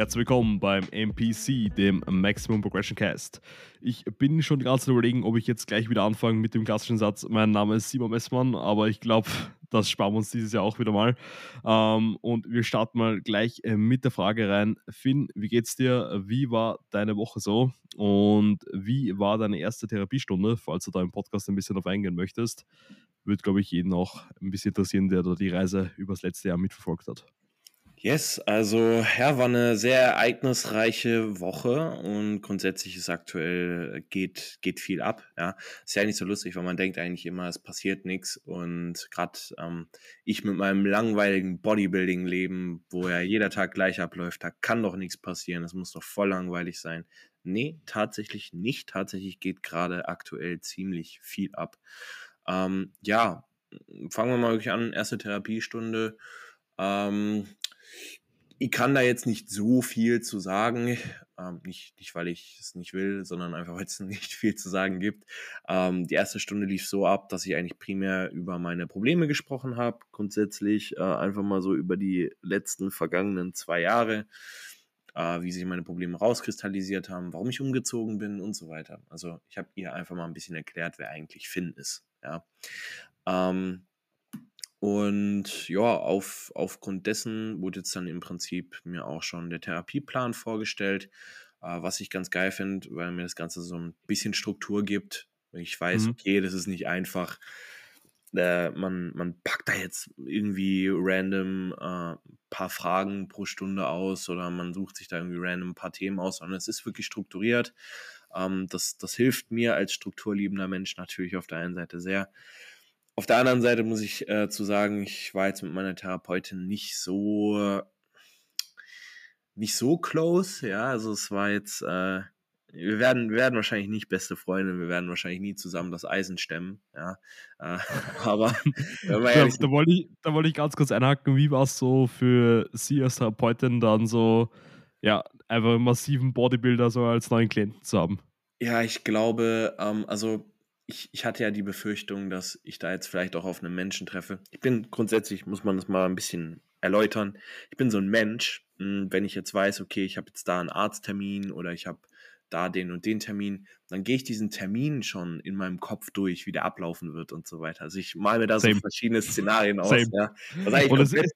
Herzlich willkommen beim MPC, dem Maximum Progression Cast. Ich bin schon die ganze Zeit überlegen, ob ich jetzt gleich wieder anfange mit dem klassischen Satz, mein Name ist Simon Messmann, aber ich glaube, das sparen wir uns dieses Jahr auch wieder mal. Ähm, und wir starten mal gleich äh, mit der Frage rein. Finn, wie geht's dir? Wie war deine Woche so? Und wie war deine erste Therapiestunde, falls du da im Podcast ein bisschen auf eingehen möchtest? Würde, glaube ich, jeden auch ein bisschen interessieren, der da die Reise übers letzte Jahr mitverfolgt hat. Yes, also ja, war eine sehr ereignisreiche Woche und grundsätzlich ist aktuell geht geht viel ab. Ja, ist ja nicht so lustig, weil man denkt eigentlich immer, es passiert nichts und gerade ähm, ich mit meinem langweiligen Bodybuilding-Leben, wo ja jeder Tag gleich abläuft, da kann doch nichts passieren. Das muss doch voll langweilig sein. Nee, tatsächlich nicht. Tatsächlich geht gerade aktuell ziemlich viel ab. Ähm, ja, fangen wir mal wirklich an. Erste Therapiestunde. Ähm, ich kann da jetzt nicht so viel zu sagen. Ähm, nicht, nicht, weil ich es nicht will, sondern einfach, weil es nicht viel zu sagen gibt. Ähm, die erste Stunde lief so ab, dass ich eigentlich primär über meine Probleme gesprochen habe. Grundsätzlich äh, einfach mal so über die letzten vergangenen zwei Jahre, äh, wie sich meine Probleme rauskristallisiert haben, warum ich umgezogen bin und so weiter. Also ich habe ihr einfach mal ein bisschen erklärt, wer eigentlich Finn ist. Ja. Ähm, und ja, auf, aufgrund dessen wurde jetzt dann im Prinzip mir auch schon der Therapieplan vorgestellt, äh, was ich ganz geil finde, weil mir das Ganze so ein bisschen Struktur gibt. Ich weiß, mhm. okay, das ist nicht einfach. Äh, man, man packt da jetzt irgendwie random ein äh, paar Fragen pro Stunde aus oder man sucht sich da irgendwie random ein paar Themen aus, sondern es ist wirklich strukturiert. Ähm, das, das hilft mir als strukturliebender Mensch natürlich auf der einen Seite sehr. Auf der anderen Seite muss ich äh, zu sagen, ich war jetzt mit meiner Therapeutin nicht so nicht so close, ja, also es war jetzt, äh, wir werden, wir werden wahrscheinlich nicht beste Freunde, wir werden wahrscheinlich nie zusammen das Eisen stemmen, ja, äh, aber ja, da, wollte ich, da wollte ich ganz kurz einhaken, wie war es so für Sie als Therapeutin dann so, ja, einfach einen massiven Bodybuilder so als neuen Klienten zu haben? Ja, ich glaube, ähm, also ich, ich hatte ja die Befürchtung, dass ich da jetzt vielleicht auch auf einen Menschen treffe. Ich bin grundsätzlich, muss man das mal ein bisschen erläutern, ich bin so ein Mensch, hm, wenn ich jetzt weiß, okay, ich habe jetzt da einen Arzttermin oder ich habe da den und den Termin, dann gehe ich diesen Termin schon in meinem Kopf durch, wie der ablaufen wird und so weiter. Also ich male mir da Same. so verschiedene Szenarien aus. Ja. Was eigentlich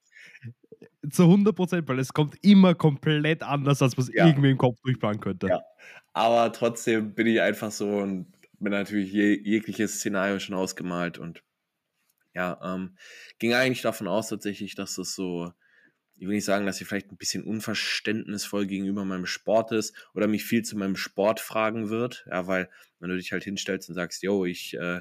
zu 100 Prozent, weil es kommt immer komplett anders, als was ja. irgendwie im Kopf durchplanen könnte. Ja. Aber trotzdem bin ich einfach so und mir natürlich je, jegliches Szenario schon ausgemalt und ja, ähm, ging eigentlich davon aus tatsächlich, dass das so, ich will nicht sagen, dass sie vielleicht ein bisschen unverständnisvoll gegenüber meinem Sport ist oder mich viel zu meinem Sport fragen wird, ja, weil wenn du dich halt hinstellst und sagst, yo, ich äh,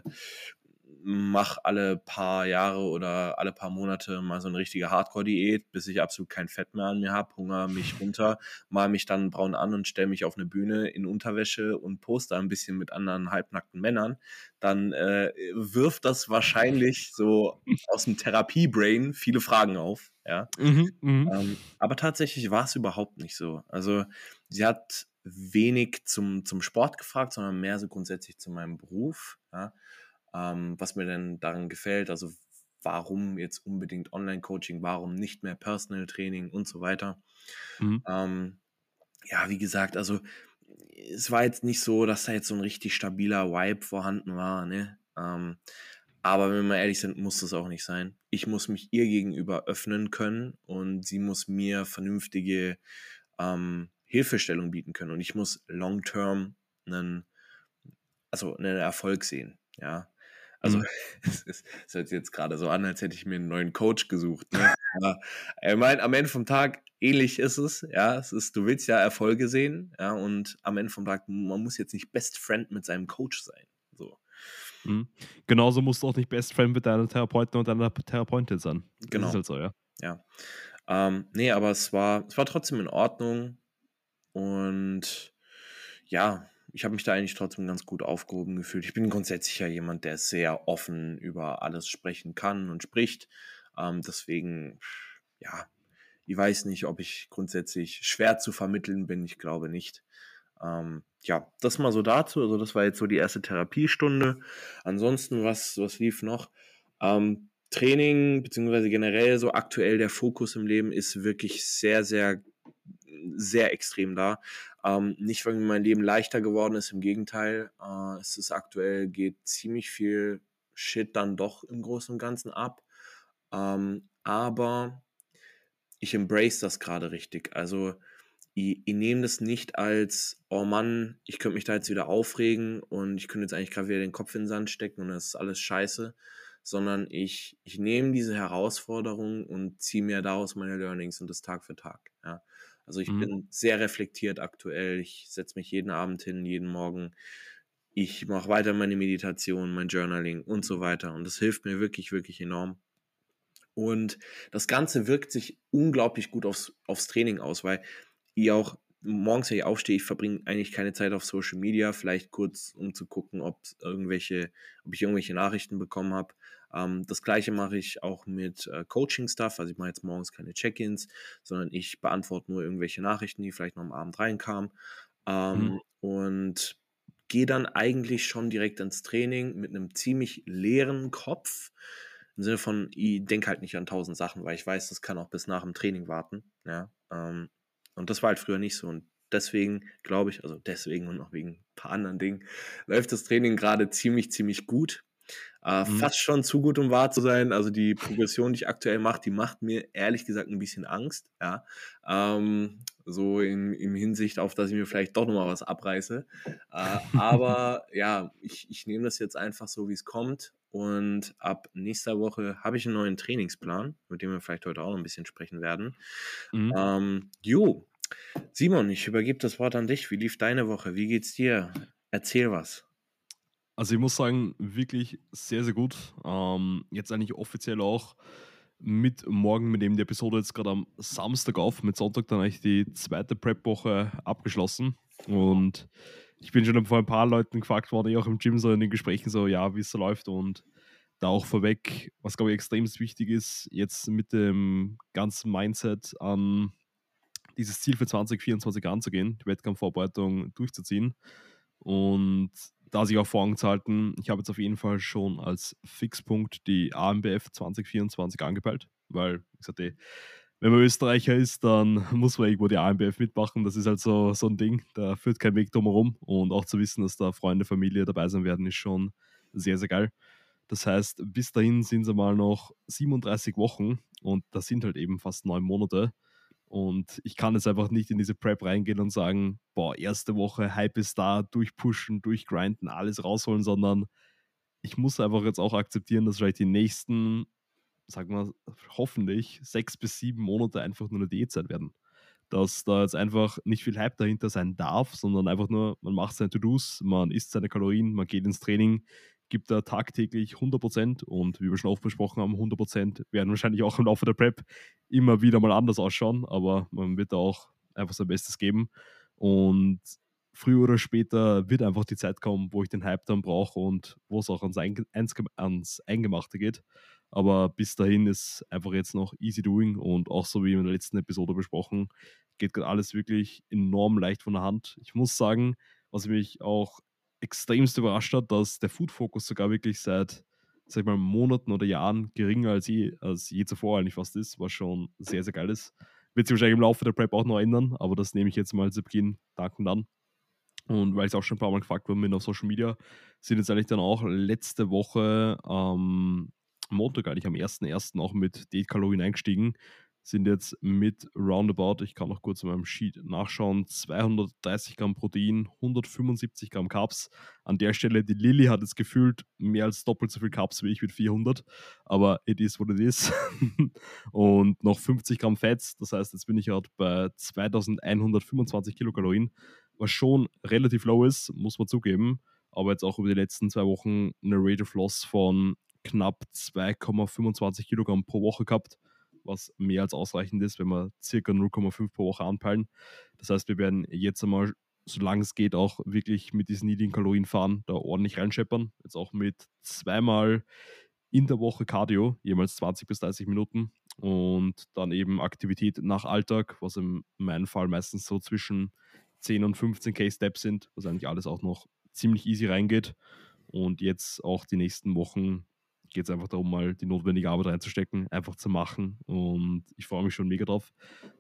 mache alle paar Jahre oder alle paar Monate mal so eine richtige Hardcore-Diät, bis ich absolut kein Fett mehr an mir habe, hungere mich runter, mal mich dann braun an und stelle mich auf eine Bühne in Unterwäsche und poster ein bisschen mit anderen halbnackten Männern, dann äh, wirft das wahrscheinlich so aus dem Therapie-Brain viele Fragen auf. Ja? Mhm, mhm. ähm, aber tatsächlich war es überhaupt nicht so. Also sie hat wenig zum, zum Sport gefragt, sondern mehr so grundsätzlich zu meinem Beruf. Ja? Ähm, was mir denn daran gefällt, also warum jetzt unbedingt Online-Coaching, warum nicht mehr Personal Training und so weiter. Mhm. Ähm, ja, wie gesagt, also es war jetzt nicht so, dass da jetzt so ein richtig stabiler Vibe vorhanden war, ne? Ähm, aber wenn wir mal ehrlich sind, muss das auch nicht sein. Ich muss mich ihr gegenüber öffnen können und sie muss mir vernünftige ähm, Hilfestellung bieten können. Und ich muss long-term einen, also einen Erfolg sehen. Ja, also mhm. es, ist, es hört sich jetzt gerade so an, als hätte ich mir einen neuen Coach gesucht. Ne? Aber ich meine, am Ende vom Tag ähnlich ist es. Ja, es ist, du willst ja Erfolge sehen, ja, und am Ende vom Tag, man muss jetzt nicht Best Friend mit seinem Coach sein. So. Mhm. Genauso musst du auch nicht Best Friend mit deiner Therapeutin und deiner Therapeutin sein. Genau. Das ist halt so, ja. Ja. Ähm, nee, aber es war, es war trotzdem in Ordnung. Und ja, ich habe mich da eigentlich trotzdem ganz gut aufgehoben gefühlt. Ich bin grundsätzlich ja jemand, der sehr offen über alles sprechen kann und spricht. Ähm, deswegen, ja, ich weiß nicht, ob ich grundsätzlich schwer zu vermitteln bin. Ich glaube nicht. Ähm, ja, das mal so dazu. Also das war jetzt so die erste Therapiestunde. Ansonsten, was, was lief noch? Ähm, Training, beziehungsweise generell so aktuell der Fokus im Leben ist wirklich sehr, sehr sehr extrem da. Ähm, nicht, weil mein Leben leichter geworden ist, im Gegenteil. Äh, es ist aktuell, geht ziemlich viel Shit dann doch im Großen und Ganzen ab. Ähm, aber ich embrace das gerade richtig. Also ich, ich nehme das nicht als, oh Mann, ich könnte mich da jetzt wieder aufregen und ich könnte jetzt eigentlich gerade wieder den Kopf in den Sand stecken und das ist alles scheiße, sondern ich, ich nehme diese Herausforderung und ziehe mir daraus meine Learnings und das Tag für Tag. Ja. Also ich mhm. bin sehr reflektiert aktuell. Ich setze mich jeden Abend hin, jeden Morgen. Ich mache weiter meine Meditation, mein Journaling und so weiter. Und das hilft mir wirklich, wirklich enorm. Und das Ganze wirkt sich unglaublich gut aufs, aufs Training aus, weil ich auch morgens, wenn ich aufstehe, ich verbringe eigentlich keine Zeit auf Social Media, vielleicht kurz, um zu gucken, ob irgendwelche, ob ich irgendwelche Nachrichten bekommen habe. Ähm, das gleiche mache ich auch mit äh, Coaching-Stuff. Also ich mache jetzt morgens keine Check-ins, sondern ich beantworte nur irgendwelche Nachrichten, die vielleicht noch am Abend reinkamen. Ähm, mhm. Und gehe dann eigentlich schon direkt ins Training mit einem ziemlich leeren Kopf. Im Sinne von, ich denke halt nicht an tausend Sachen, weil ich weiß, das kann auch bis nach dem Training warten. Ja, ähm, und das war halt früher nicht so. Und deswegen glaube ich, also deswegen und noch wegen ein paar anderen Dingen, läuft das Training gerade ziemlich, ziemlich gut. Äh, mhm. Fast schon zu gut, um wahr zu sein. Also die Progression, die ich aktuell mache, die macht mir ehrlich gesagt ein bisschen Angst. Ja. Ähm, so in, in Hinsicht auf, dass ich mir vielleicht doch nochmal was abreiße. Äh, aber ja, ich, ich nehme das jetzt einfach so, wie es kommt. Und ab nächster Woche habe ich einen neuen Trainingsplan, mit dem wir vielleicht heute auch noch ein bisschen sprechen werden. Mhm. Ähm, jo, Simon, ich übergebe das Wort an dich. Wie lief deine Woche? Wie geht's dir? Erzähl was. Also ich muss sagen, wirklich sehr, sehr gut. Ähm, jetzt eigentlich offiziell auch mit morgen, mit dem die Episode jetzt gerade am Samstag auf, mit Sonntag dann eigentlich die zweite Prep-Woche abgeschlossen. Und ich bin schon von ein paar Leuten gefragt worden, eh auch im Gym so in den Gesprächen so, ja, wie es so läuft und da auch vorweg, was glaube ich extrem wichtig ist, jetzt mit dem ganzen Mindset an dieses Ziel für 2024 anzugehen, die Wettkampfvorbereitung durchzuziehen und da sich auch vor Augen zu halten, ich habe jetzt auf jeden Fall schon als Fixpunkt die AMBF 2024 angepeilt, weil, wie gesagt, die, wenn man Österreicher ist, dann muss man irgendwo die AMBF mitmachen. Das ist halt so, so ein Ding, da führt kein Weg drumherum. Und auch zu wissen, dass da Freunde, Familie dabei sein werden, ist schon sehr, sehr geil. Das heißt, bis dahin sind es mal noch 37 Wochen und das sind halt eben fast neun Monate. Und ich kann jetzt einfach nicht in diese Prep reingehen und sagen, boah, erste Woche, Hype ist da, durchpushen, durchgrinden, alles rausholen, sondern ich muss einfach jetzt auch akzeptieren, dass vielleicht die nächsten, sagen wir, hoffentlich sechs bis sieben Monate einfach nur eine Diätzeit werden. Dass da jetzt einfach nicht viel Hype dahinter sein darf, sondern einfach nur, man macht seine To-Dos, man isst seine Kalorien, man geht ins Training, gibt da tagtäglich 100% und wie wir schon oft besprochen haben, 100% werden wahrscheinlich auch im Laufe der Prep immer wieder mal anders ausschauen, aber man wird da auch einfach sein Bestes geben und früher oder später wird einfach die Zeit kommen, wo ich den Hype dann brauche und wo es auch ans, Einge ans Eingemachte geht. Aber bis dahin ist einfach jetzt noch easy doing und auch so wie in der letzten Episode besprochen, geht gerade alles wirklich enorm leicht von der Hand. Ich muss sagen, was mich auch extremst überrascht hat, dass der Food-Fokus sogar wirklich seit, sag ich mal, Monaten oder Jahren geringer als je, als je zuvor eigentlich fast ist, was schon sehr, sehr geil ist. Wird sich wahrscheinlich im Laufe der Prep auch noch ändern, aber das nehme ich jetzt mal zu Beginn dankend an. Und weil ich auch schon ein paar Mal gefragt worden bin auf Social Media, sind jetzt eigentlich dann auch letzte Woche am ähm, Montag eigentlich am 1.1. auch mit Diätkalorien eingestiegen sind jetzt mit roundabout, ich kann noch kurz in meinem Sheet nachschauen, 230 Gramm Protein, 175 Gramm Carbs. An der Stelle, die Lilly hat jetzt gefühlt mehr als doppelt so viel Carbs wie ich mit 400, aber it is what it is. und noch 50 Gramm Fats, das heißt, jetzt bin ich halt bei 2125 Kilokalorien, was schon relativ low ist, muss man zugeben, aber jetzt auch über die letzten zwei Wochen eine Rate of Loss von knapp 2,25 Kilogramm pro Woche gehabt was mehr als ausreichend ist, wenn wir circa 0,5 pro Woche anpeilen. Das heißt, wir werden jetzt einmal, solange es geht, auch wirklich mit diesen niedrigen Kalorien fahren, da ordentlich reinscheppern. Jetzt auch mit zweimal in der Woche Cardio, jemals 20 bis 30 Minuten und dann eben Aktivität nach Alltag, was in meinem Fall meistens so zwischen 10 und 15 K-Steps sind, was eigentlich alles auch noch ziemlich easy reingeht. Und jetzt auch die nächsten Wochen geht es einfach darum, mal die notwendige Arbeit reinzustecken, einfach zu machen. Und ich freue mich schon mega drauf.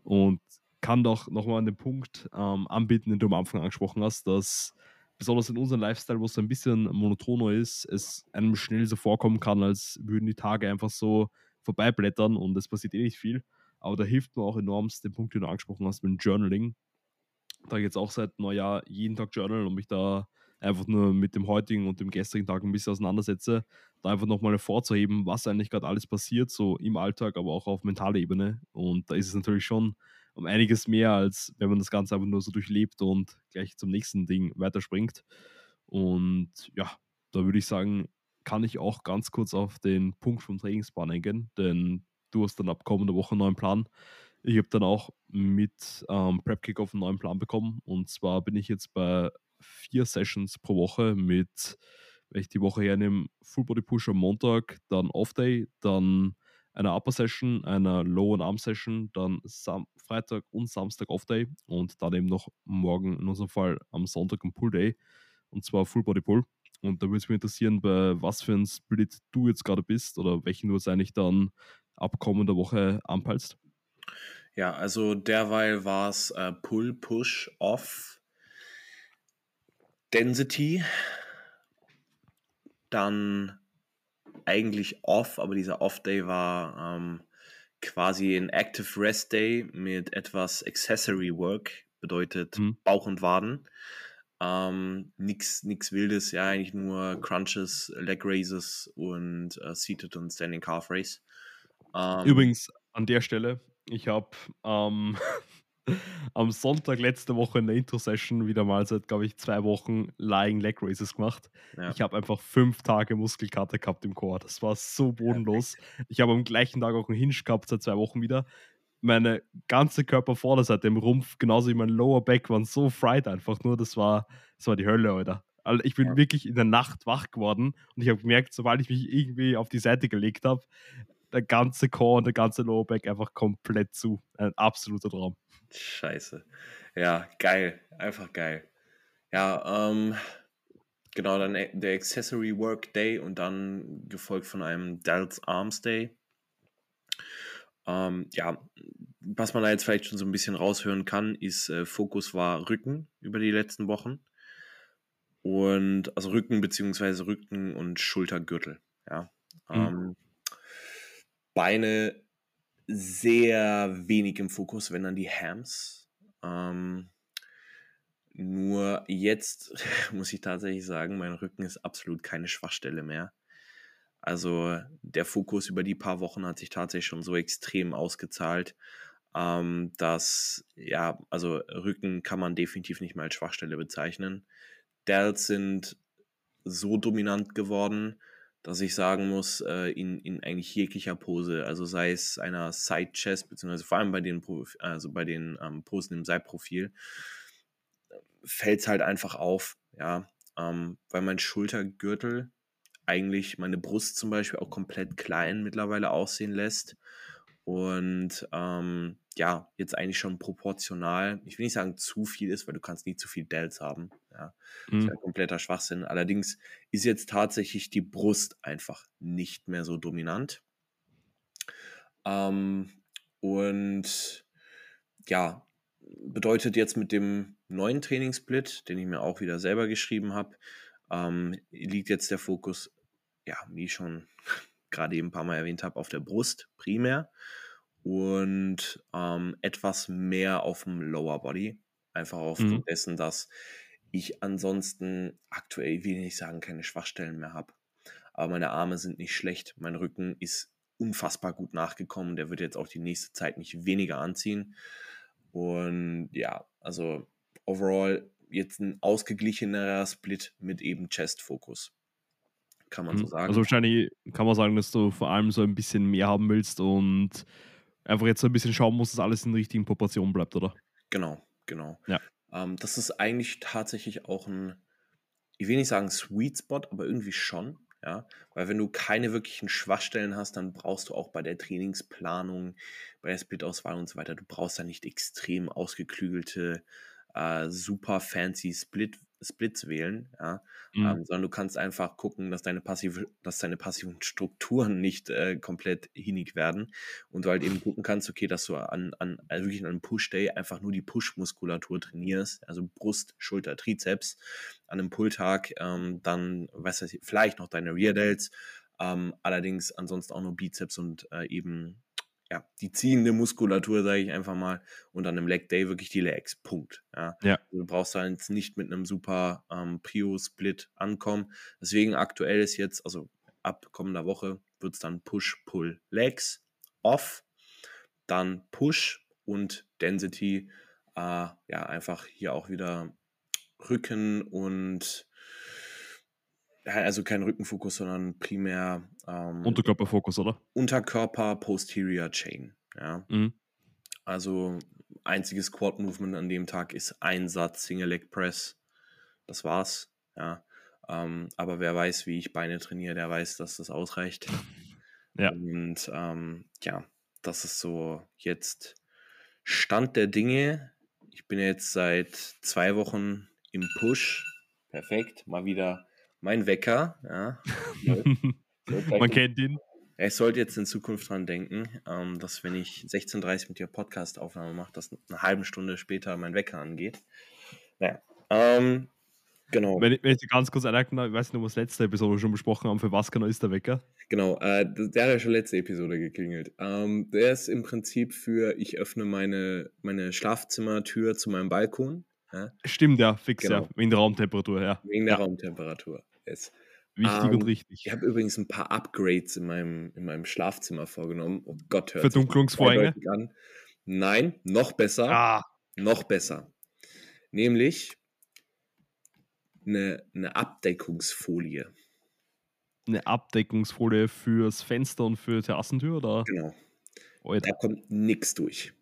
Und kann doch nochmal an den Punkt ähm, anbieten, den du am Anfang angesprochen hast, dass besonders in unserem Lifestyle, wo es ein bisschen monotoner ist, es einem schnell so vorkommen kann, als würden die Tage einfach so vorbeiblättern und es passiert eh nicht viel. Aber da hilft mir auch enorm den Punkt, den du angesprochen hast, mit dem Journaling. Da jetzt auch seit Neujahr jeden Tag journalen und mich da einfach nur mit dem heutigen und dem gestrigen Tag ein bisschen auseinandersetze, da einfach nochmal hervorzuheben, was eigentlich gerade alles passiert, so im Alltag, aber auch auf mentaler Ebene. Und da ist es natürlich schon um einiges mehr, als wenn man das Ganze einfach nur so durchlebt und gleich zum nächsten Ding weiterspringt. Und ja, da würde ich sagen, kann ich auch ganz kurz auf den Punkt vom Trainingsplan eingehen, denn du hast dann ab kommender Woche einen neuen Plan. Ich habe dann auch mit ähm, Prep Kickoff einen neuen Plan bekommen und zwar bin ich jetzt bei vier Sessions pro Woche mit, wenn ich die Woche hernehme, Full Body Push am Montag, dann Off Day, dann einer Upper Session, einer Low- und Arm Session, dann Sam Freitag und Samstag Off Day und dann eben noch morgen in unserem Fall am Sonntag ein Pull Day und zwar Full Body Pull. Und da würde es mich interessieren, bei was für ein Split du jetzt gerade bist oder welchen du jetzt eigentlich dann ab kommender Woche anpeilst. Ja, also derweil war es äh, Pull, Push, Off, Density, dann eigentlich Off, aber dieser Off-Day war ähm, quasi ein Active Rest Day mit etwas Accessory Work, bedeutet mhm. Bauch und Waden. Ähm, nix, nix Wildes, ja, eigentlich nur Crunches, Leg Raises und äh, Seated und Standing Calf Race. Ähm, Übrigens an der Stelle, ich habe ähm, am Sonntag letzte Woche in der Intro-Session wieder mal seit, glaube ich, zwei Wochen Lying Leg Raises gemacht. Ja. Ich habe einfach fünf Tage Muskelkater gehabt im Chor. Das war so bodenlos. Ich habe am gleichen Tag auch einen Hinge gehabt, seit zwei Wochen wieder. Meine ganze Körpervorderseite im Rumpf, genauso wie mein Lower Back, waren so fried einfach nur. Das war, das war die Hölle, Alter. Also ich bin ja. wirklich in der Nacht wach geworden und ich habe gemerkt, sobald ich mich irgendwie auf die Seite gelegt habe, der ganze Core und der ganze Lower Back einfach komplett zu. Ein absoluter Traum. Scheiße. Ja, geil. Einfach geil. Ja, ähm, genau, dann e, der Accessory Work Day und dann gefolgt von einem Delts Arms Day. Ähm, ja, was man da jetzt vielleicht schon so ein bisschen raushören kann, ist, äh, Fokus war Rücken über die letzten Wochen. Und also Rücken beziehungsweise Rücken und Schultergürtel. Ja. Mhm. Ähm, Beine sehr wenig im Fokus, wenn dann die Hams. Ähm, nur jetzt muss ich tatsächlich sagen, mein Rücken ist absolut keine Schwachstelle mehr. Also der Fokus über die paar Wochen hat sich tatsächlich schon so extrem ausgezahlt, ähm, dass, ja, also Rücken kann man definitiv nicht mal als Schwachstelle bezeichnen. Delts sind so dominant geworden, dass ich sagen muss, äh, in, in eigentlich jeglicher Pose, also sei es einer Side Chest, beziehungsweise vor allem bei den, also bei den ähm, Posen im Seitprofil, fällt es halt einfach auf, ja, ähm, weil mein Schultergürtel eigentlich meine Brust zum Beispiel auch komplett klein mittlerweile aussehen lässt und ähm, ja, jetzt eigentlich schon proportional, ich will nicht sagen zu viel ist, weil du kannst nie zu viel Dells haben. Ja, mhm. ist ja kompletter Schwachsinn. Allerdings ist jetzt tatsächlich die Brust einfach nicht mehr so dominant. Ähm, und ja, bedeutet jetzt mit dem neuen Trainingssplit, den ich mir auch wieder selber geschrieben habe, ähm, liegt jetzt der Fokus, ja, wie schon gerade eben ein paar Mal erwähnt habe, auf der Brust primär und ähm, etwas mehr auf dem Lower Body. Einfach aufgrund mhm. dessen, dass ich ansonsten aktuell, will ich nicht sagen, keine Schwachstellen mehr habe. Aber meine Arme sind nicht schlecht. Mein Rücken ist unfassbar gut nachgekommen. Der wird jetzt auch die nächste Zeit nicht weniger anziehen. Und ja, also overall jetzt ein ausgeglichenerer Split mit eben Chest-Fokus. Kann man so mhm. sagen. Also wahrscheinlich kann man sagen, dass du vor allem so ein bisschen mehr haben willst und einfach jetzt so ein bisschen schauen muss, dass alles in richtigen Proportionen bleibt, oder? Genau, genau. Ja. Ähm, das ist eigentlich tatsächlich auch ein, ich will nicht sagen Sweet Spot, aber irgendwie schon. Ja, weil wenn du keine wirklichen Schwachstellen hast, dann brauchst du auch bei der Trainingsplanung, bei der Split-Auswahl und so weiter, du brauchst da nicht extrem ausgeklügelte, äh, super fancy Split, Splits wählen, ja, Mhm. ähm, sondern du kannst einfach gucken, dass deine passive, dass deine passiven Strukturen nicht äh, komplett hinig werden und du halt eben gucken kannst, okay, dass du an, an also wirklich an einem Push-Day einfach nur die Push-Muskulatur trainierst, also Brust, Schulter, Trizeps an einem Pull-Tag, ähm, dann, weiß ich, vielleicht noch deine Rear Delts, ähm, allerdings ansonsten auch nur Bizeps und äh, eben ja, die ziehende Muskulatur, sage ich einfach mal, und an einem Leg Day wirklich die Legs. Punkt. Ja. Ja. Also du brauchst halt jetzt nicht mit einem super ähm, Prio-Split ankommen. Deswegen aktuell ist jetzt, also ab kommender Woche, wird es dann Push, Pull, Legs, Off, dann Push und Density. Äh, ja, einfach hier auch wieder Rücken und also kein Rückenfokus, sondern primär ähm, Unterkörperfokus, oder? Unterkörper Posterior Chain. Ja. Mhm. Also einziges Quad Movement an dem Tag ist ein Satz Single Leg Press. Das war's. Ja. Ähm, aber wer weiß, wie ich Beine trainiere, der weiß, dass das ausreicht. Ja. Und ähm, ja, das ist so jetzt Stand der Dinge. Ich bin jetzt seit zwei Wochen im Push. Perfekt. Mal wieder mein Wecker. Ja. Man kennt ihn. Ich sollte jetzt in Zukunft dran denken, ähm, dass wenn ich 16.30 Uhr mit dir Podcast-Aufnahme mache, dass eine halbe Stunde später mein Wecker angeht. Naja, ähm, genau, Wenn ich, wenn ich dir ganz kurz einhaken darf, ich weiß nicht, ob wir das letzte Episode schon besprochen haben, für was genau ist der Wecker? genau. Äh, der hat ja schon letzte Episode geklingelt. Ähm, der ist im Prinzip für, ich öffne meine, meine Schlafzimmertür zu meinem Balkon, ja, Stimmt, ja, fix, Genau. ja. Wegen der Raumtemperatur, ja. wegen der Ja. Raumtemperatur. Yes. Wichtig Ähm, und richtig. Ich habe übrigens ein paar Upgrades in meinem, in meinem Schlafzimmer vorgenommen. Oh Gott, hört Verdunklungsvorhänge? an. Nein, noch besser. Ah, noch besser. Nämlich eine, eine Abdeckungsfolie. eine Abdeckungsfolie fürs Fenster und für Terrassentür, oder? Genau. Alter. Da kommt nichts durch.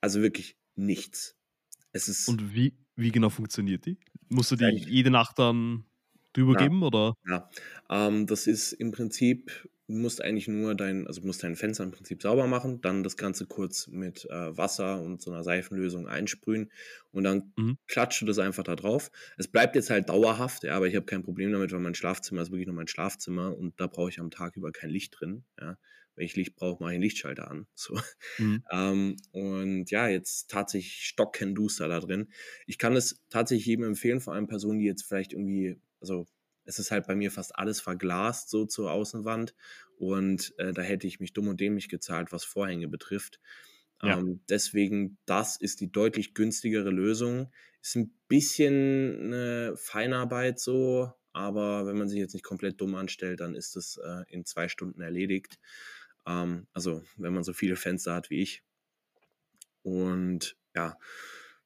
Also wirklich nichts. Es ist Und wie, wie genau funktioniert die? Musst du die jede Nacht dann drüber Ja. geben, oder? Ja, ähm, das ist im Prinzip, du musst eigentlich nur dein, also musst dein Fenster im Prinzip sauber machen, dann das Ganze kurz mit äh, Wasser und so einer Seifenlösung einsprühen und dann Mhm. klatscht du das einfach da drauf. Es bleibt jetzt halt dauerhaft, ja, aber ich habe kein Problem damit, weil mein Schlafzimmer ist wirklich nur mein Schlafzimmer und da brauche ich am Tag über kein Licht drin. Ja. Wenn ich Licht brauche, mache ich einen Lichtschalter an. So. Mhm. Ähm, und ja, jetzt tatsächlich stockenduster da drin. Ich kann es tatsächlich jedem empfehlen, vor allem Personen, die jetzt vielleicht irgendwie, also es ist halt bei mir fast alles verglast so zur Außenwand und äh, da hätte ich mich dumm und dämlich gezahlt, was Vorhänge betrifft. Ja. Ähm, deswegen, das ist die deutlich günstigere Lösung. Ist ein bisschen eine Feinarbeit so, aber wenn man sich jetzt nicht komplett dumm anstellt, dann ist es äh, in zwei Stunden erledigt. Ähm, also, wenn man so viele Fenster hat wie ich. Und ja,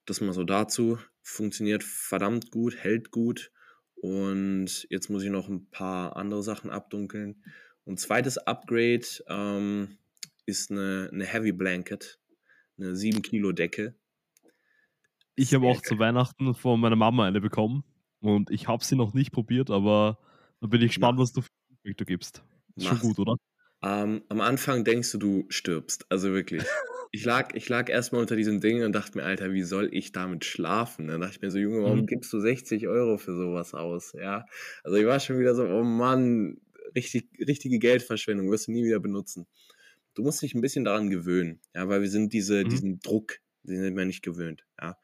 das mal so dazu. Funktioniert verdammt gut, hält gut. Und jetzt muss ich noch ein paar andere Sachen abdunkeln. Und zweites Upgrade ähm, ist eine, eine Heavy Blanket, eine 7 Kilo Decke. Ich habe auch zu Weihnachten von meiner Mama eine bekommen und ich habe sie noch nicht probiert, aber da bin ich gespannt, was du für Feedback du gibst. Ist schon gut, oder? Ähm, am Anfang denkst du, du stirbst. Also wirklich. Ich lag, ich lag erstmal unter diesem Ding und dachte mir, Alter, wie soll ich damit schlafen? Dann dachte ich mir so, Junge, warum Mhm. gibst du 60 Euro für sowas aus? Ja. Also ich war schon wieder so, oh Mann, richtig, richtige Geldverschwendung, wirst du nie wieder benutzen. Du musst dich ein bisschen daran gewöhnen, ja, weil wir sind diese, Mhm. diesen Druck, den sind wir nicht gewöhnt, ja.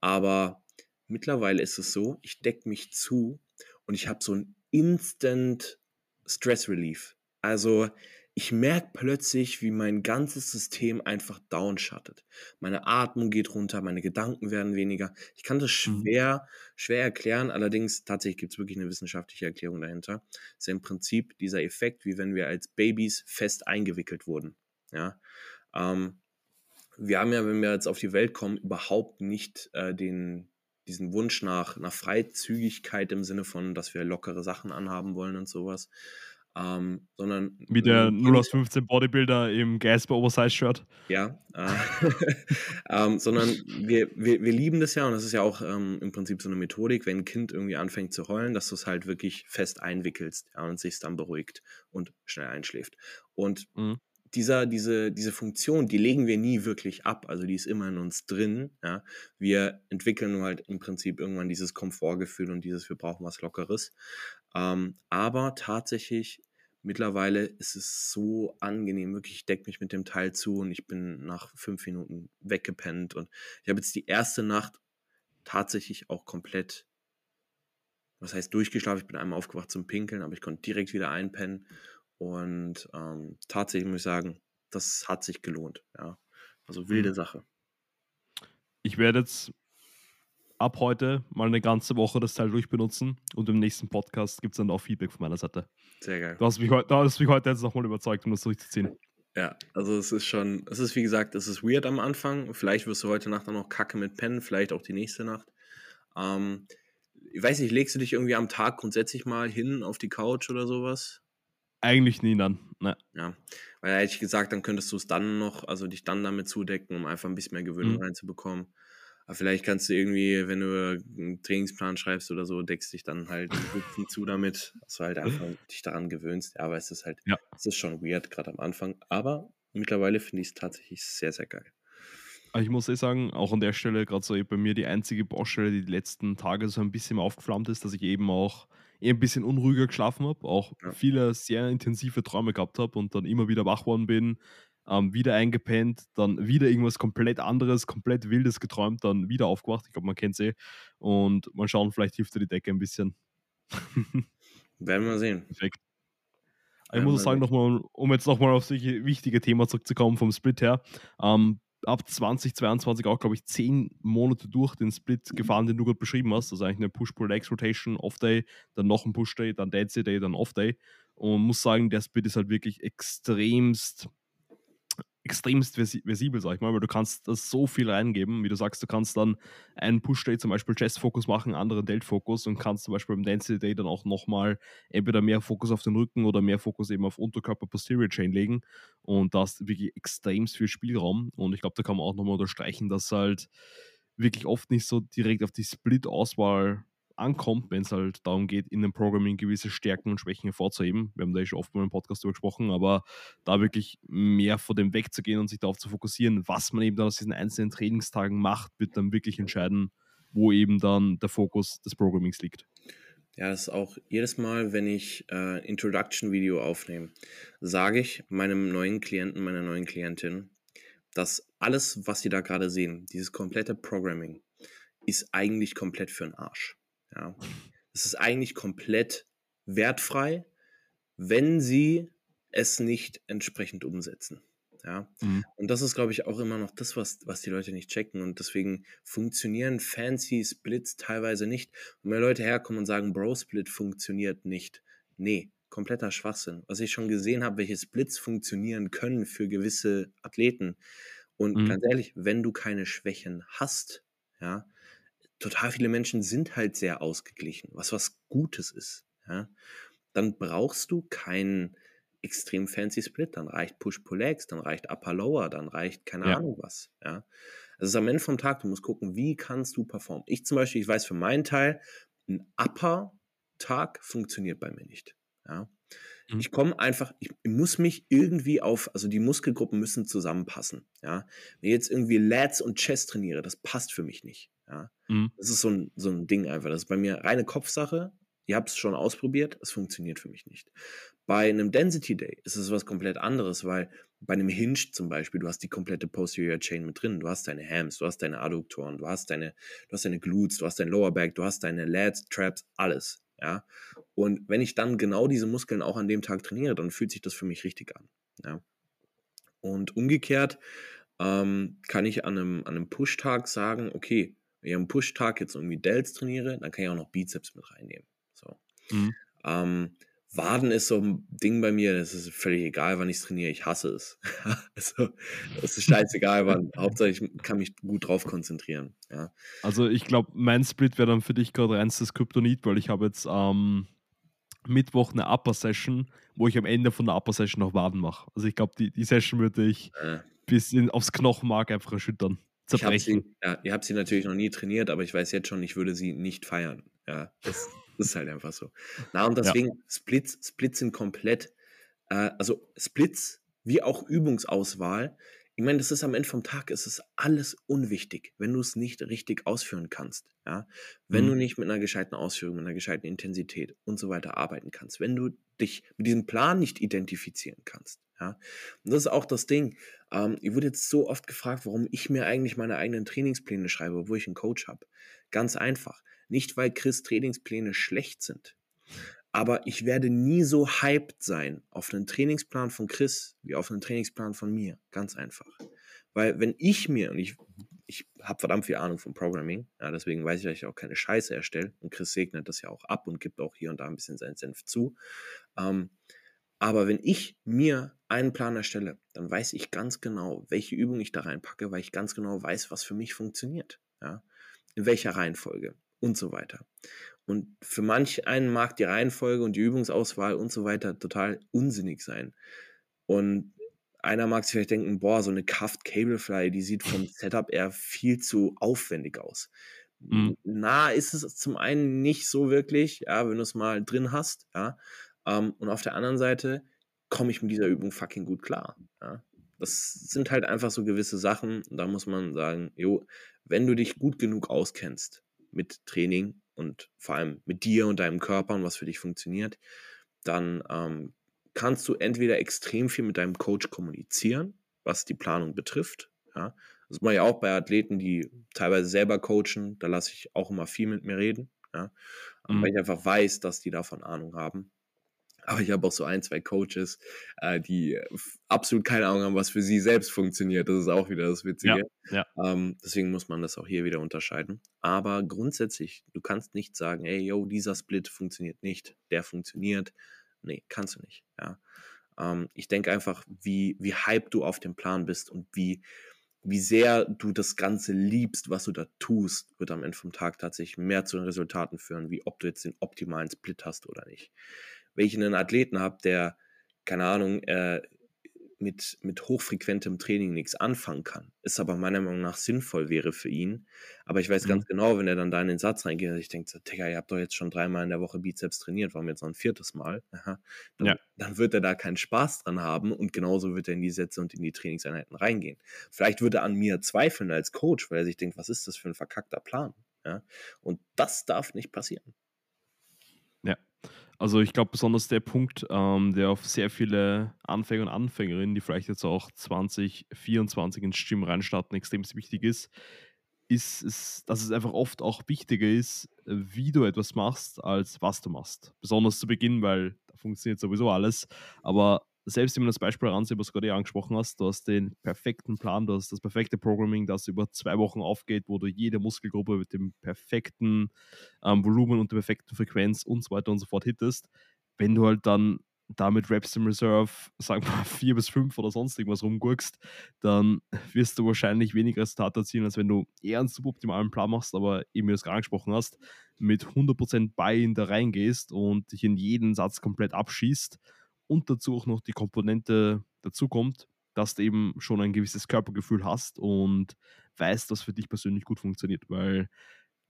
Aber mittlerweile ist es so, ich decke mich zu und ich habe so ein Instant Stress Relief. Also ich merke plötzlich, wie mein ganzes System einfach downshuttet. Meine Atmung geht runter, meine Gedanken werden weniger. Ich kann das Mhm. schwer, schwer erklären, allerdings tatsächlich gibt es wirklich eine wissenschaftliche Erklärung dahinter. Das ist ja im Prinzip dieser Effekt, wie wenn wir als Babys fest eingewickelt wurden. Ja. Ähm, wir haben ja, wenn wir jetzt auf die Welt kommen, überhaupt nicht äh, den, diesen Wunsch nach, nach Freizügigkeit im Sinne von, dass wir lockere Sachen anhaben wollen und sowas. Ähm, sondern Wie der 0 aus 15 Bodybuilder im Gasper Oversize-Shirt. ja, äh, ähm, sondern wir, wir, wir lieben das ja und das ist ja auch ähm, im Prinzip so eine Methodik, wenn ein Kind irgendwie anfängt zu heulen, dass du es halt wirklich fest einwickelst ja, und sich dann beruhigt und schnell einschläft. Und Mhm. dieser, diese, diese Funktion, die legen wir nie wirklich ab. Also die ist immer in uns drin. Ja. Wir entwickeln nur halt im Prinzip irgendwann dieses Komfortgefühl und dieses, wir brauchen was Lockeres. Ähm, aber tatsächlich, mittlerweile ist es so angenehm. Wirklich, ich decke mich mit dem Teil zu und ich bin nach fünf Minuten weggepennt. Und ich habe jetzt die erste Nacht tatsächlich auch komplett, was heißt durchgeschlafen. Ich bin einmal aufgewacht zum Pinkeln, aber ich konnte direkt wieder einpennen. Und ähm, tatsächlich muss ich sagen, das hat sich gelohnt. Ja. Also wilde mhm. Sache. Ich werde jetzt ab heute mal eine ganze Woche das Teil durchbenutzen und im nächsten Podcast gibt es dann auch Feedback von meiner Seite. Sehr geil. Du hast mich, du hast mich heute jetzt nochmal überzeugt, um das durchzuziehen. Ja, also es ist schon, es ist wie gesagt, es ist weird am Anfang. Vielleicht wirst du heute Nacht dann noch kacke mit pennen, vielleicht auch die nächste Nacht. Ähm, ich weiß nicht, legst du dich irgendwie am Tag grundsätzlich mal hin auf die Couch oder sowas? Eigentlich nie dann. Ne. Ja, weil hätte ich gesagt, dann könntest du es dann noch, also dich dann damit zudecken, um einfach ein bisschen mehr Gewöhnung mhm. reinzubekommen. Aber vielleicht kannst du irgendwie, wenn du einen Trainingsplan schreibst oder so, deckst dich dann halt bisschen zu damit, dass du halt einfach dich daran gewöhnst. Ja, aber es ist halt, ja. es ist schon weird, gerade am Anfang. Aber mittlerweile finde ich es tatsächlich sehr, sehr geil. Ich muss eh sagen, auch an der Stelle, gerade so bei mir die einzige Baustelle, die die letzten Tage so ein bisschen aufgeflammt ist, dass ich eben auch eher ein bisschen unruhiger geschlafen habe, auch ja. viele sehr intensive Träume gehabt habe und dann immer wieder wach worden bin, ähm, wieder eingepennt, dann wieder irgendwas komplett anderes, komplett Wildes geträumt, dann wieder aufgewacht. Ich glaube, man kennt es eh. Und mal schauen, vielleicht hilft dir die Decke ein bisschen. Werden wir sehen. Perfekt. Ich muss sagen, nochmal, um jetzt nochmal auf solche wichtige Thema zurückzukommen vom Split her. Ähm, ab 2022 auch, glaube ich, zehn Monate durch den Split gefahren, den du gerade beschrieben hast. Also eigentlich eine Push-Pull-Legs-Rotation, Off-Day, dann noch ein Push-Day, dann Dead-Day, dann Off-Day. Und muss sagen, der Split ist halt wirklich extremst extremst versibel, sag ich mal, weil du kannst das so viel reingeben, wie du sagst, du kannst dann einen Push-Day zum Beispiel Chest-Fokus machen, anderen Delt-Fokus und kannst zum Beispiel beim Density-Day dann auch nochmal entweder mehr Fokus auf den Rücken oder mehr Fokus eben auf Unterkörper-Posterior-Chain legen. Und da hast wirklich extremst viel Spielraum. Und ich glaube, da kann man auch nochmal unterstreichen, dass halt wirklich oft nicht so direkt auf die Split-Auswahl ankommt, wenn es halt darum geht, in dem Programming gewisse Stärken und Schwächen hervorzuheben. Wir haben da ja schon oft mal im Podcast darüber gesprochen, aber da wirklich mehr vor dem wegzugehen und sich darauf zu fokussieren, was man eben dann aus diesen einzelnen Trainingstagen macht, wird dann wirklich entscheiden, wo eben dann der Fokus des Programmings liegt. Ja, das ist auch jedes Mal, wenn ich äh, Introduction-Video aufnehme, sage ich meinem neuen Klienten, meiner neuen Klientin, dass alles, was sie da gerade sehen, dieses komplette Programming, ist eigentlich komplett für den Arsch. Ja. Es ist eigentlich komplett wertfrei, wenn sie es nicht entsprechend umsetzen. Ja. Mhm. Und das ist, glaube ich, auch immer noch das, was, was die Leute nicht checken. Und deswegen funktionieren fancy Splits teilweise nicht. Und wenn Leute herkommen und sagen, Bro Split funktioniert nicht. Nee, kompletter Schwachsinn. Was ich schon gesehen habe, welche Splits funktionieren können für gewisse Athleten. Und mhm. ganz ehrlich, wenn du keine Schwächen hast, ja, total viele Menschen sind halt sehr ausgeglichen, was was Gutes ist. Ja? Dann brauchst du keinen extrem fancy Split, dann reicht Push-Pull-Legs, dann reicht Upper-Lower, dann reicht keine ja. Ahnung was. Ja? Also am Ende vom Tag, du musst gucken, wie kannst du performen. Ich zum Beispiel, ich weiß für meinen Teil, ein Upper-Tag funktioniert bei mir nicht. Ja? Mhm. Ich komme einfach, ich, muss mich irgendwie auf, also die Muskelgruppen müssen zusammenpassen. Ja? Wenn ich jetzt irgendwie Lats und Chest trainiere, das passt für mich nicht. Ja? Mhm. Das ist so ein, so ein Ding einfach. Das ist bei mir reine Kopfsache. Ihr habt es schon ausprobiert, es funktioniert für mich nicht. Bei einem Density Day ist es was komplett anderes, weil bei einem Hinge zum Beispiel, du hast die komplette Posterior Chain mit drin, du hast deine Hams, du hast deine Adduktoren, du hast deine, du hast deine Glutes, du hast dein Lower Back, du hast deine Lats, Traps, alles. Ja. Und wenn ich dann genau diese Muskeln auch an dem Tag trainiere, dann fühlt sich das für mich richtig an. Ja. Und umgekehrt ähm, kann ich an einem, an einem Push-Tag sagen, okay, wenn ich am Push-Tag jetzt irgendwie Delts trainiere, dann kann ich auch noch Bizeps mit reinnehmen. So. Mhm. Ähm, Waden ist so ein Ding bei mir, das ist völlig egal, wann ich trainiere, ich hasse es. also, es ist scheißegal, wann. Hauptsache, ich kann mich gut drauf konzentrieren. Ja. Also, ich glaube, mein Split wäre dann für dich gerade reinstes Kryptonit, weil ich habe jetzt am ähm, Mittwoch eine Upper-Session, wo ich am Ende von der Upper-Session noch Waden mache. Also, ich glaube, die, die Session würde ich äh. bis in, aufs Knochenmark einfach erschüttern zerbrechen. Sie, ja, ihr habt sie natürlich noch nie trainiert, aber ich weiß jetzt schon, ich würde sie nicht feiern. Ja, das, das ist halt einfach so. Na, und deswegen, ja. Splits, Splits sind komplett, äh, also Splits wie auch Übungsauswahl. Ich meine, das ist am Ende vom Tag, es ist alles unwichtig, wenn du es nicht richtig ausführen kannst. Ja? Wenn mhm. du nicht mit einer gescheiten Ausführung, mit einer gescheiten Intensität und so weiter arbeiten kannst, wenn du dich mit diesem Plan nicht identifizieren kannst. Ja? Und das ist auch das Ding. Ähm, ich wurde jetzt so oft gefragt, warum ich mir eigentlich meine eigenen Trainingspläne schreibe, obwohl ich einen Coach habe. Ganz einfach. Nicht, weil Chris Trainingspläne schlecht sind. Aber ich werde nie so hyped sein auf einen Trainingsplan von Chris wie auf einen Trainingsplan von mir. Ganz einfach. Weil wenn ich mir, und ich, ich habe verdammt viel Ahnung vom Programming, ja, deswegen weiß ich, dass ich auch keine Scheiße erstelle. Und Chris segnet das ja auch ab und gibt auch hier und da ein bisschen seinen Senf zu. Ähm, aber wenn ich mir einen Plan erstelle, dann weiß ich ganz genau, welche Übung ich da reinpacke, weil ich ganz genau weiß, was für mich funktioniert. Ja? In welcher Reihenfolge und so weiter. Und für manch einen mag die Reihenfolge und die Übungsauswahl und so weiter total unsinnig sein. Und einer mag sich vielleicht denken, boah, so eine Cuffed Cablefly, die sieht vom Setup eher viel zu aufwendig aus. Mhm. Na, ist es zum einen nicht so wirklich, ja, wenn du es mal drin hast, ja. Ähm, und auf der anderen Seite komme ich mit dieser Übung fucking gut klar. Ja. Das sind halt einfach so gewisse Sachen. Da muss man sagen, jo, wenn du dich gut genug auskennst mit Training und vor allem mit dir und deinem Körper und was für dich funktioniert, dann ähm, kannst du entweder extrem viel mit deinem Coach kommunizieren, was die Planung betrifft. Ja. Das mache ich auch bei Athleten, die teilweise selber coachen. Da lasse ich auch immer viel mit mir reden. Ja. Mhm. Weil ich einfach weiß, dass die davon Ahnung haben. Aber ich habe auch so ein, zwei Coaches, äh, die absolut keine Ahnung haben, was für sie selbst funktioniert. Das ist auch wieder das Witzige. Ja, ja. Ähm, deswegen muss man das auch hier wieder unterscheiden. Aber grundsätzlich, du kannst nicht sagen, ey, yo, dieser Split funktioniert nicht, der funktioniert. Nee, kannst du nicht. Ja. Ähm, ich denke einfach, wie, wie hype du auf dem Plan bist und wie, wie sehr du das Ganze liebst, was du da tust, wird am Ende vom Tag tatsächlich mehr zu den Resultaten führen, wie ob du jetzt den optimalen Split hast oder nicht wenn ich einen Athleten habe, der, keine Ahnung, äh, mit, mit hochfrequentem Training nichts anfangen kann, ist aber meiner Meinung nach sinnvoll wäre für ihn. Aber ich weiß mhm. ganz genau, wenn er dann da in den Satz reingeht, ich denke so, Digga, ihr habt doch jetzt schon dreimal in der Woche Bizeps trainiert, warum jetzt noch ein viertes Mal? Aha, dann, ja. dann wird er da keinen Spaß dran haben und genauso wird er in die Sätze und in die Trainingseinheiten reingehen. Vielleicht würde er an mir zweifeln als Coach, weil er sich denkt, was ist das für ein verkackter Plan? Ja? Und das darf nicht passieren. Also ich glaube besonders der Punkt, ähm, der auf sehr viele Anfänger und Anfängerinnen, die vielleicht jetzt auch 2024 ins Gym reinstarten, extrem wichtig ist, ist, ist, dass es einfach oft auch wichtiger ist, wie du etwas machst, als was du machst. Besonders zu Beginn, weil da funktioniert sowieso alles. Aber selbst wenn man das Beispiel ansieht, was du gerade angesprochen hast, du hast den perfekten Plan, du hast das perfekte Programming, das über zwei Wochen aufgeht, wo du jede Muskelgruppe mit dem perfekten ähm, Volumen und der perfekten Frequenz und so weiter und so fort hittest. Wenn du halt dann damit Reps im Reserve, sagen wir vier bis fünf oder sonst irgendwas rumgurkst, dann wirst du wahrscheinlich weniger Resultate erzielen, als wenn du eher einen suboptimalen Plan machst, aber eben wie du es gerade angesprochen hast, mit 100% Buy-in da reingehst und dich in jeden Satz komplett abschießt und dazu auch noch die Komponente dazu kommt, dass du eben schon ein gewisses Körpergefühl hast und weißt, was für dich persönlich gut funktioniert, weil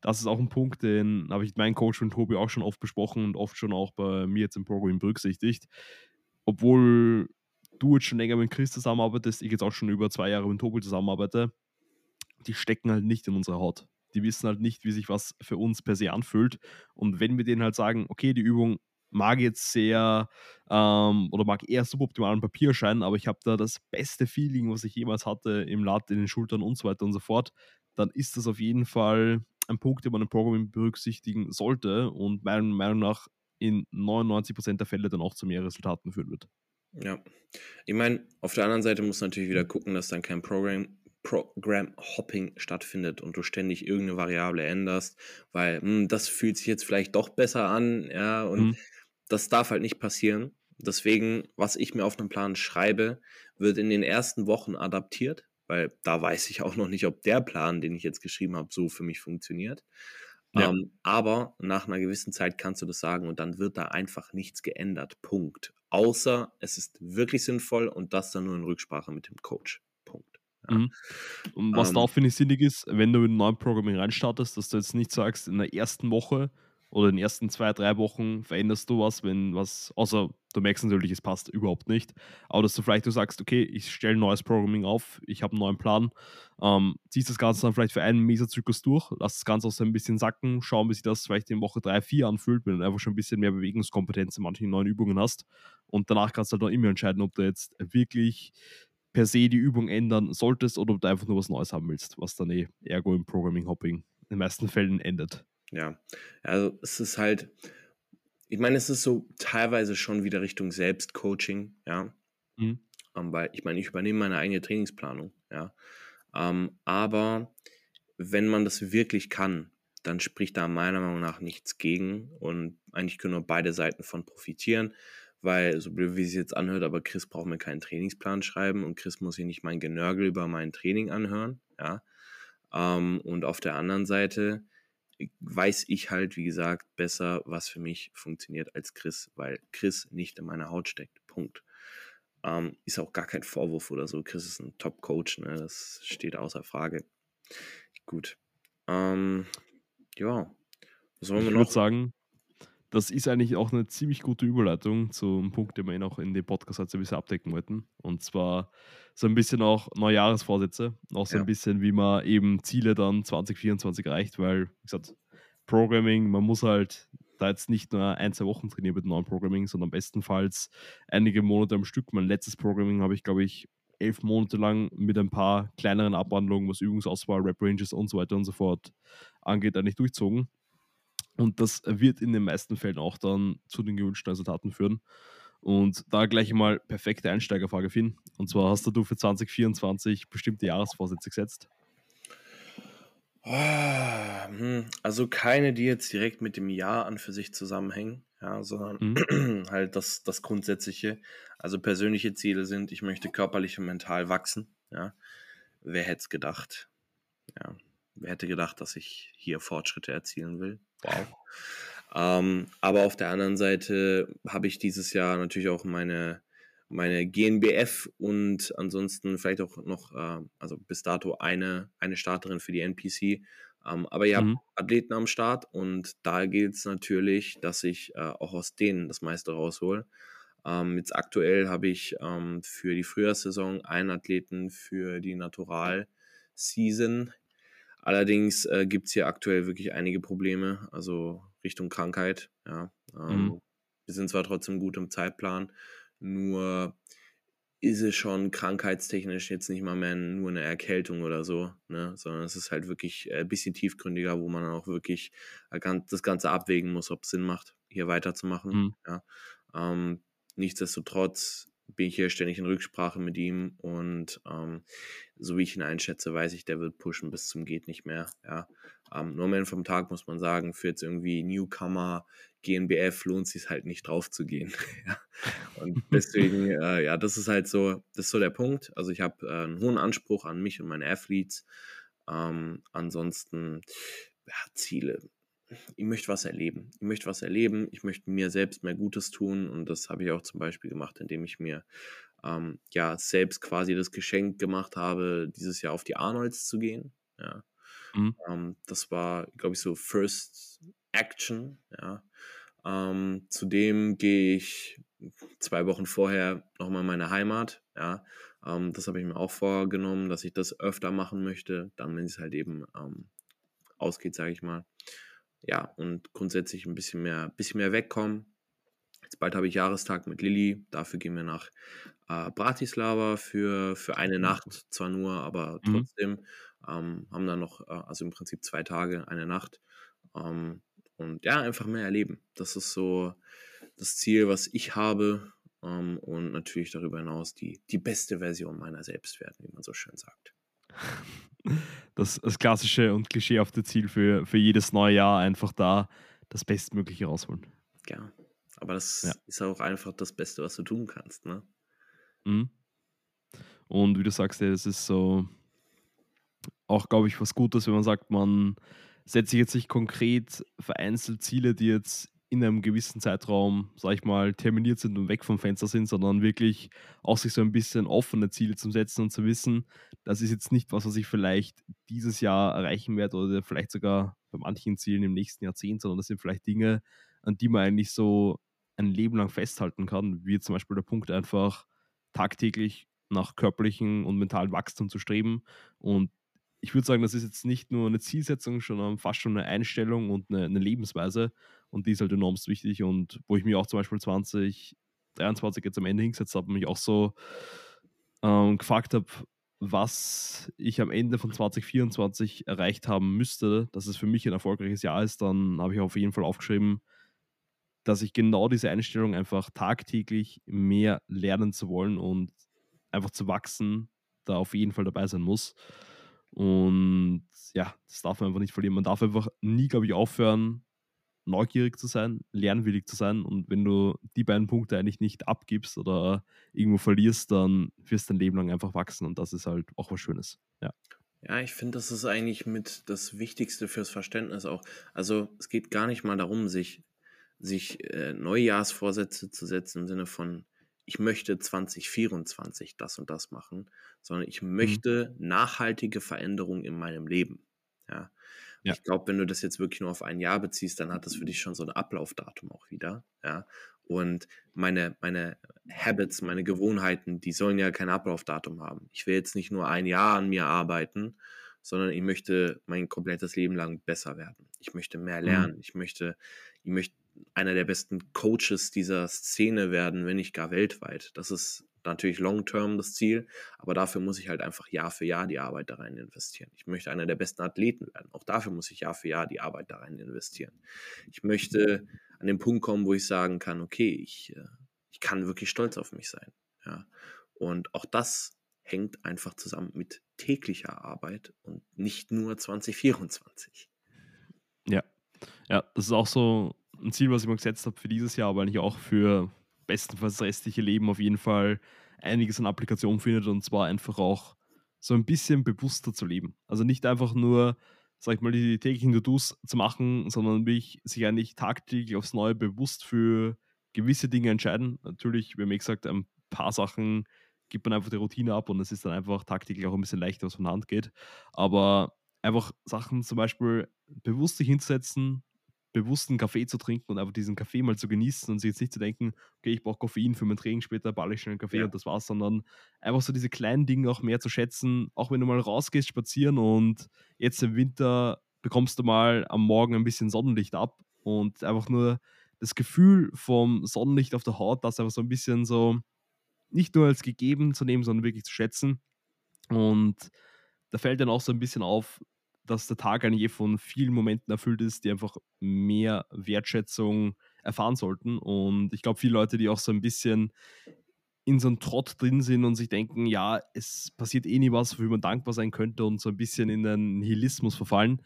das ist auch ein Punkt, den habe ich mit meinem Coach und Tobi auch schon oft besprochen und oft schon auch bei mir jetzt im Programm berücksichtigt. Obwohl du jetzt schon länger mit Chris zusammenarbeitest, ich jetzt auch schon über zwei Jahre mit Tobi zusammenarbeite, die stecken halt nicht in unserer Haut. Die wissen halt nicht, wie sich was für uns per se anfühlt. Und wenn wir denen halt sagen, okay, die Übung mag jetzt sehr ähm, oder mag eher suboptimal am Papier erscheinen, aber ich habe da das beste Feeling, was ich jemals hatte im Lat, in den Schultern und so weiter und so fort, dann ist das auf jeden Fall ein Punkt, den man im Programming berücksichtigen sollte und meiner Meinung nach in 99% der Fälle dann auch zu mehr Resultaten führen wird. Ja, ich meine, auf der anderen Seite muss natürlich wieder gucken, dass dann kein Programm, Program Hopping stattfindet und du ständig irgendeine Variable änderst, weil mh, hm, das fühlt sich jetzt vielleicht doch besser an, ja, und mhm das darf halt nicht passieren. Deswegen, was ich mir auf einem Plan schreibe, wird in den ersten Wochen adaptiert, weil da weiß ich auch noch nicht, ob der Plan, den ich jetzt geschrieben habe, so für mich funktioniert. Ja. Ähm, aber nach einer gewissen Zeit kannst du das sagen und dann wird da einfach nichts geändert. Punkt. Außer es ist wirklich sinnvoll und das dann nur in Rücksprache mit dem Coach. Punkt. Ja. Mhm. Und was ähm, da auch finde ich sinnig ist, wenn du mit einem neuen Programming reinstartest, dass du jetzt nicht sagst, in der ersten Woche oder in den ersten zwei, drei Wochen veränderst du was, wenn was, außer du merkst natürlich, es passt überhaupt nicht, aber dass du vielleicht du sagst, okay, ich stelle neues Programming auf, ich habe einen neuen Plan, ähm, ziehst das Ganze dann vielleicht für einen Meserzyklus durch, lass das Ganze auch so ein bisschen sacken, schauen, wie sich das vielleicht in Woche 3, 4 anfühlt, wenn du einfach schon ein bisschen mehr Bewegungskompetenz in manchen neuen Übungen hast und danach kannst du halt auch immer entscheiden, ob du jetzt wirklich per se die Übung ändern solltest oder ob du einfach nur was Neues haben willst, was dann eh ergo im Programming Hopping in den meisten Fällen endet. Ja, also es ist halt, ich meine, es ist so teilweise schon wieder Richtung Selbstcoaching, ja. Mhm. Um, ähm, weil ich meine, ich übernehme meine eigene Trainingsplanung, ja. Um, ähm, aber wenn man das wirklich kann, dann spricht da meiner Meinung nach nichts gegen und eigentlich können nur beide Seiten von profitieren, weil so blöd wie es jetzt anhört, aber Chris braucht mir keinen Trainingsplan schreiben und Chris muss hier nicht mein Genörgel über mein Training anhören, ja. Um, ähm, und auf der anderen Seite weiß ich halt, wie gesagt, besser, was für mich funktioniert als Chris, weil Chris nicht in meiner Haut steckt. Punkt. Ähm, ist auch gar kein Vorwurf oder so. Chris ist ein Top-Coach, ne? das steht außer Frage. Gut. Ähm, ja. Was wollen wir ich noch? Ich würde sagen, das ist eigentlich auch eine ziemlich gute Überleitung zum Punkt, den wir eh noch in dem Podcast halt ein bisschen abdecken wollten. Und zwar so ein bisschen auch Neujahresvorsätze, auch so ja. ein bisschen, wie man eben Ziele dann 2024 erreicht, weil, wie gesagt, Programming, man muss halt da jetzt nicht nur ein, zwei Wochen trainieren mit neuen Programming, sondern bestenfalls einige Monate am Stück. Mein letztes Programming habe ich, glaube ich, elf Monate lang mit ein paar kleineren Abwandlungen, was Übungsauswahl, Rap Ranges und so weiter und so fort angeht, eigentlich durchzogen. Und das wird in den meisten Fällen auch dann zu den gewünschten Resultaten führen. Und da gleich mal perfekte Einsteigerfrage, Finn. Und zwar hast du für 2024 bestimmte Jahresvorsätze gesetzt? Ah, hm, also keine, die jetzt direkt mit dem Jahr an für sich zusammenhängen, ja, sondern mhm. halt das, das Grundsätzliche. Also persönliche Ziele sind, ich möchte körperlich und mental wachsen. Ja. Wer hätte es gedacht? Ja. Wer hätte gedacht, dass ich hier Fortschritte erzielen will? Wow. Ähm, aber auf der anderen Seite habe ich dieses Jahr natürlich auch meine, meine GNBF und ansonsten vielleicht auch noch, äh, also bis dato eine, eine Starterin für die NPC. Ähm, aber ihr mhm. habt Athleten am Start und da gilt es natürlich, dass ich äh, auch aus denen das meiste raushole. Ähm, jetzt aktuell habe ich ähm, für die Frühjahrssaison einen Athleten für die Natural Season Allerdings äh, gibt es hier aktuell wirklich einige Probleme, also Richtung Krankheit. Ja. Ähm, mhm. Wir sind zwar trotzdem gut im Zeitplan, nur ist es schon krankheitstechnisch jetzt nicht mal mehr nur eine Erkältung oder so, ne? sondern es ist halt wirklich ein bisschen tiefgründiger, wo man auch wirklich das Ganze abwägen muss, ob es Sinn macht, hier weiterzumachen. Mhm. Ja. Ähm, nichtsdestotrotz bin ich hier ständig in Rücksprache mit ihm und ähm, so wie ich ihn einschätze, weiß ich, der wird pushen bis zum geht nicht mehr. Ja. Ähm, nur am Ende vom Tag muss man sagen, für jetzt irgendwie Newcomer, GNBF lohnt es sich halt nicht drauf zu gehen. ja. Und deswegen, äh, ja, das ist halt so, das ist so der Punkt. Also ich habe äh, einen hohen Anspruch an mich und meine Athletes. Ähm, ansonsten, ja, Ziele ich möchte was erleben. Ich möchte was erleben, ich möchte mir selbst mehr Gutes tun und das habe ich auch zum Beispiel gemacht, indem ich mir ähm, ja selbst quasi das Geschenk gemacht habe, dieses Jahr auf die Arnolds zu gehen. Ja. Mhm. Ähm, das war, glaube ich, so First Action. Ja. Ähm, zudem gehe ich zwei Wochen vorher nochmal in meine Heimat. Ja. Ähm, das habe ich mir auch vorgenommen, dass ich das öfter machen möchte, dann wenn es halt eben ähm, ausgeht, sage ich mal ja, und grundsätzlich ein bisschen mehr, bisschen mehr wegkommen. Jetzt bald habe ich Jahrestag mit Lilly. Dafür gehen wir nach äh, Bratislava für, für eine Nacht, zwar nur, aber mhm. trotzdem. Mhm. Ähm, haben dann noch, äh, also im Prinzip zwei Tage, eine Nacht. Ähm, und ja, einfach mehr erleben. Das ist so das Ziel, was ich habe. Ähm, und natürlich darüber hinaus die, die beste Version meiner selbst werden, wie man so schön sagt das, das klassische und klischeehafte Ziel für, für jedes neue Jahr einfach da das Bestmögliche rausholen. Ja, aber das ja. ist auch einfach das Beste, was du tun kannst, ne? Mhm. Und wie du sagst, es ist so auch, glaube ich, was Gutes, wenn man sagt, man setzt sich jetzt nicht konkret vereinzelt Ziele, die jetzt in einem gewissen Zeitraum, sag ich mal, terminiert sind und weg vom Fenster sind, sondern wirklich auch sich so ein bisschen offene Ziele zu setzen und zu wissen, das ist jetzt nicht was, was ich vielleicht dieses Jahr erreichen werde oder vielleicht sogar bei manchen Zielen im nächsten Jahrzehnt, sondern das sind vielleicht Dinge, an die man eigentlich so ein Leben lang festhalten kann, wie zum Beispiel der Punkt einfach tagtäglich nach körperlichen und mentalen Wachstum zu streben. Und ich würde sagen, das ist jetzt nicht nur eine Zielsetzung, sondern fast schon eine Einstellung und eine, eine Lebensweise. Und die ist halt enorm wichtig. Und wo ich mir auch zum Beispiel 2023 jetzt am Ende hingesetzt habe mich auch so ähm, gefragt habe, was ich am Ende von 2024 erreicht haben müsste, dass es für mich ein erfolgreiches Jahr ist, dann habe ich auf jeden Fall aufgeschrieben, dass ich genau diese Einstellung einfach tagtäglich mehr lernen zu wollen und einfach zu wachsen, da auf jeden Fall dabei sein muss. Und ja, das darf man einfach nicht verlieren. Man darf einfach nie, glaube ich, aufhören, neugierig zu sein, lernwillig zu sein. Und wenn du die beiden Punkte eigentlich nicht abgibst oder irgendwo verlierst, dann wirst du dein Leben lang einfach wachsen. Und das ist halt auch was Schönes. Ja. Ja, ich finde, das ist eigentlich mit das Wichtigste fürs Verständnis auch. Also es geht gar nicht mal darum, sich, sich äh, Neujahrsvorsätze zu setzen im Sinne von, ich möchte 2024 das und das machen, sondern ich mhm. möchte mhm. nachhaltige Veränderungen in meinem Leben. Ja. Ja. Ich glaube, wenn du das jetzt wirklich nur auf ein Jahr beziehst, dann hat das für dich schon so ein Ablaufdatum auch wieder. Ja. Und meine, meine Habits, meine Gewohnheiten, die sollen ja kein Ablaufdatum haben. Ich will jetzt nicht nur ein Jahr an mir arbeiten, sondern ich möchte mein komplettes Leben lang besser werden. Ich möchte mehr mhm. lernen. Mhm. Ich möchte, ich möchte einer der besten Coaches dieser Szene werden, wenn nicht gar weltweit. Das ist natürlich long-term das Ziel, aber dafür muss ich halt einfach Jahr für Jahr die Arbeit da rein investieren. Ich möchte einer der besten Athleten werden. Auch dafür muss ich Jahr für Jahr die Arbeit da rein investieren. Ich möchte an den Punkt kommen, wo ich sagen kann, okay, ich, äh, ich kann wirklich stolz auf mich sein. Ja. Und auch das hängt einfach zusammen mit täglicher Arbeit und nicht nur 2024. Ja, ja, das ist auch so ein Ziel, was ich mir gesetzt habe für dieses Jahr, weil ich auch für bestenfalls das restliche Leben auf jeden Fall einiges an Applikationen findet und zwar einfach auch so ein bisschen bewusster zu leben. Also nicht einfach nur, sag ich mal, die täglichen To-Dos zu machen, sondern mich sich eigentlich tagtäglich aufs Neue bewusst für gewisse Dinge entscheiden. Natürlich, wie mir gesagt, ein paar Sachen gibt man einfach die Routine ab und es ist dann einfach tagtäglich auch ein bisschen leichter, was von der Hand geht. Aber einfach Sachen zum Beispiel bewusst sich hinzusetzen, bewussten Kaffee zu trinken und einfach diesen Kaffee mal zu genießen und sich jetzt nicht zu denken, okay, ich brauche Koffein für mein Training, später balle ich schnell einen Kaffee ja. und das war's, sondern einfach so diese kleinen Dinge auch mehr zu schätzen, auch wenn du mal rausgehst spazieren und jetzt im Winter bekommst du mal am Morgen ein bisschen Sonnenlicht ab und einfach nur das Gefühl vom Sonnenlicht auf der Haut, das einfach so ein bisschen so nicht nur als gegeben zu nehmen, sondern wirklich zu schätzen. Und da fällt dann auch so ein bisschen auf, dass der Tag eigentlich eh von vielen Momenten erfüllt ist, die einfach mehr Wertschätzung erfahren sollten. Und ich glaube, viele Leute, die auch so ein bisschen in so einem Trott drin sind und sich denken, ja, es passiert eh nie was, wofür man dankbar sein könnte und so ein bisschen in den Nihilismus verfallen.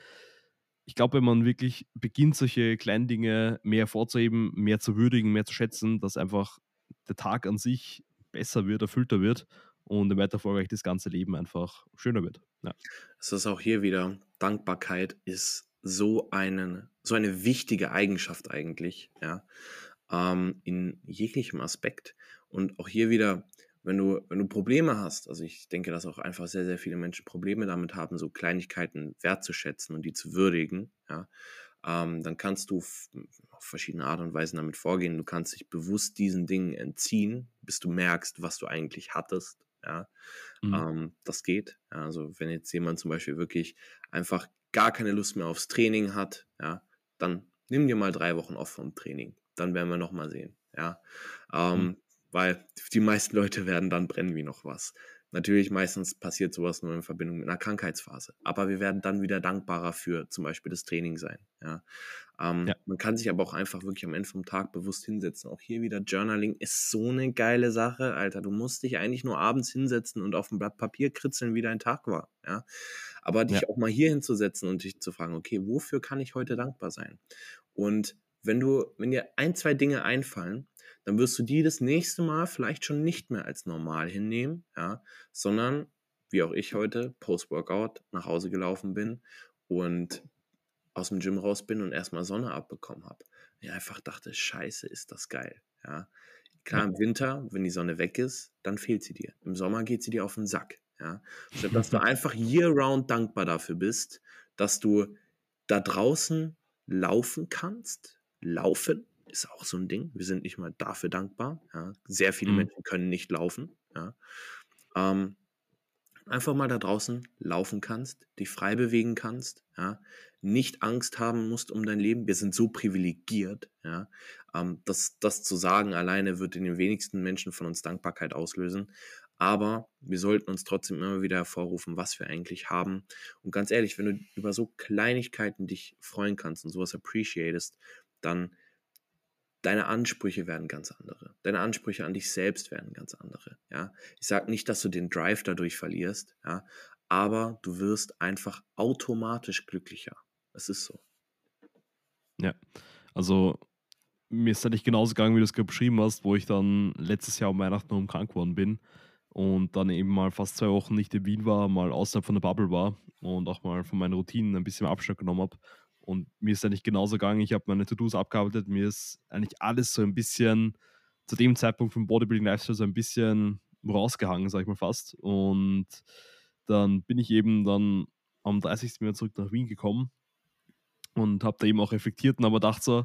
Ich glaube, wenn man wirklich beginnt, solche kleinen Dinge mehr hervorzuheben, mehr zu würdigen, mehr zu schätzen, dass einfach der Tag an sich besser wird, erfüllter wird und im Weiterfolge das ganze Leben einfach schöner wird. Ja. Es ist auch hier wieder, Dankbarkeit ist so, einen, so eine wichtige Eigenschaft eigentlich, ja, ähm, in jeglichem Aspekt. Und auch hier wieder, wenn du, wenn du Probleme hast, also ich denke, dass auch einfach sehr, sehr viele Menschen Probleme damit haben, so Kleinigkeiten wertzuschätzen und die zu würdigen, ja, ähm, dann kannst du auf verschiedene Art und Weisen damit vorgehen. Du kannst dich bewusst diesen Dingen entziehen, bis du merkst, was du eigentlich hattest ja, mhm. ähm, das geht. Ja, also wenn jetzt jemand zum Beispiel wirklich einfach gar keine Lust mehr aufs Training hat, ja, dann nimm dir mal drei Wochen off vom Training. Dann werden wir noch mal sehen. Ja, ähm, mhm. weil die meisten Leute werden dann brennen wie noch was. Natürlich, meistens passiert sowas nur in Verbindung mit einer Krankheitsphase. Aber wir werden dann wieder dankbarer für zum Beispiel das Training sein. Ja. Ähm, ja. Man kann sich aber auch einfach wirklich am Ende vom Tag bewusst hinsetzen. Auch hier wieder Journaling ist so eine geile Sache, Alter. Du musst dich eigentlich nur abends hinsetzen und auf dem Blatt Papier kritzeln, wie dein Tag war. Ja. Aber dich ja. auch mal hier hinzusetzen und dich zu fragen, okay, wofür kann ich heute dankbar sein? Und wenn du, wenn dir ein, zwei Dinge einfallen, dann wirst du die das nächste Mal vielleicht schon nicht mehr als normal hinnehmen, ja, sondern wie auch ich heute Post-Workout nach Hause gelaufen bin und aus dem Gym raus bin und erstmal Sonne abbekommen habe. Ich einfach dachte, scheiße, ist das geil. Ja. Klar, im Winter, wenn die Sonne weg ist, dann fehlt sie dir. Im Sommer geht sie dir auf den Sack. Ja. Statt dass du einfach year-round dankbar dafür bist, dass du da draußen laufen kannst. Laufen ist auch so ein Ding. Wir sind nicht mal dafür dankbar. Ja. Sehr viele mhm. Menschen können nicht laufen. Ja. Ähm, einfach mal da draußen laufen kannst, dich frei bewegen kannst, ja, nicht Angst haben musst um dein Leben. Wir sind so privilegiert, ja, ähm, das, das zu sagen alleine wird in den wenigsten Menschen von uns Dankbarkeit auslösen. Aber wir sollten uns trotzdem immer wieder hervorrufen, was wir eigentlich haben. Und ganz ehrlich, wenn du über so Kleinigkeiten dich freuen kannst und sowas appreciatest, dann deine Ansprüche werden ganz andere. Deine Ansprüche an dich selbst werden ganz andere. Ja, ich sage nicht, dass du den Drive dadurch verlierst, ja, aber du wirst einfach automatisch glücklicher. Es ist so. Ja, also mir ist nicht genauso gegangen, wie du es beschrieben hast, wo ich dann letztes Jahr um Weihnachten um krank geworden bin und dann eben mal fast zwei Wochen nicht in Wien war, mal außerhalb von der Bubble war und auch mal von meinen Routinen ein bisschen Abstand genommen habe. Und mir ist eigentlich genauso gegangen. Ich habe meine To-Dos abgearbeitet. Mir ist eigentlich alles so ein bisschen zu dem Zeitpunkt vom Bodybuilding Lifestyle so ein bisschen rausgehangen, sag ich mal fast. Und dann bin ich eben dann am 30. wieder zurück nach Wien gekommen und habe da eben auch reflektiert und aber dachte so,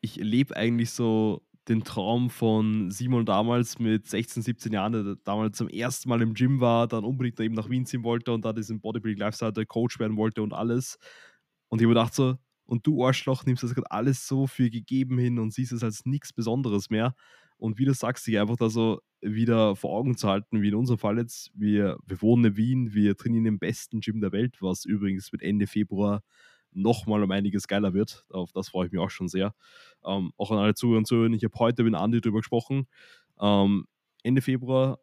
ich lebe eigentlich so den Traum von Simon damals mit 16, 17 Jahren, der damals zum ersten Mal im Gym war, dann unbedingt eben nach Wien ziehen wollte und da diesen Bodybuilding Lifestyle Coach werden wollte und alles. Und ich habe gedacht so, und du Arschloch nimmst das gerade alles so für gegeben hin und siehst es als nichts Besonderes mehr. Und wie du sagst, dich einfach da so wieder vor Augen zu halten, wie in unserem Fall jetzt, wir, wir wohnen in Wien, wir trainieren im besten Gym der Welt, was übrigens mit Ende Februar nochmal um einiges geiler wird. Auf das freue ich mich auch schon sehr. Ähm, auch an alle Zuhörer und Zuhörer, ich habe heute mit Andi darüber gesprochen. Ähm, Ende Februar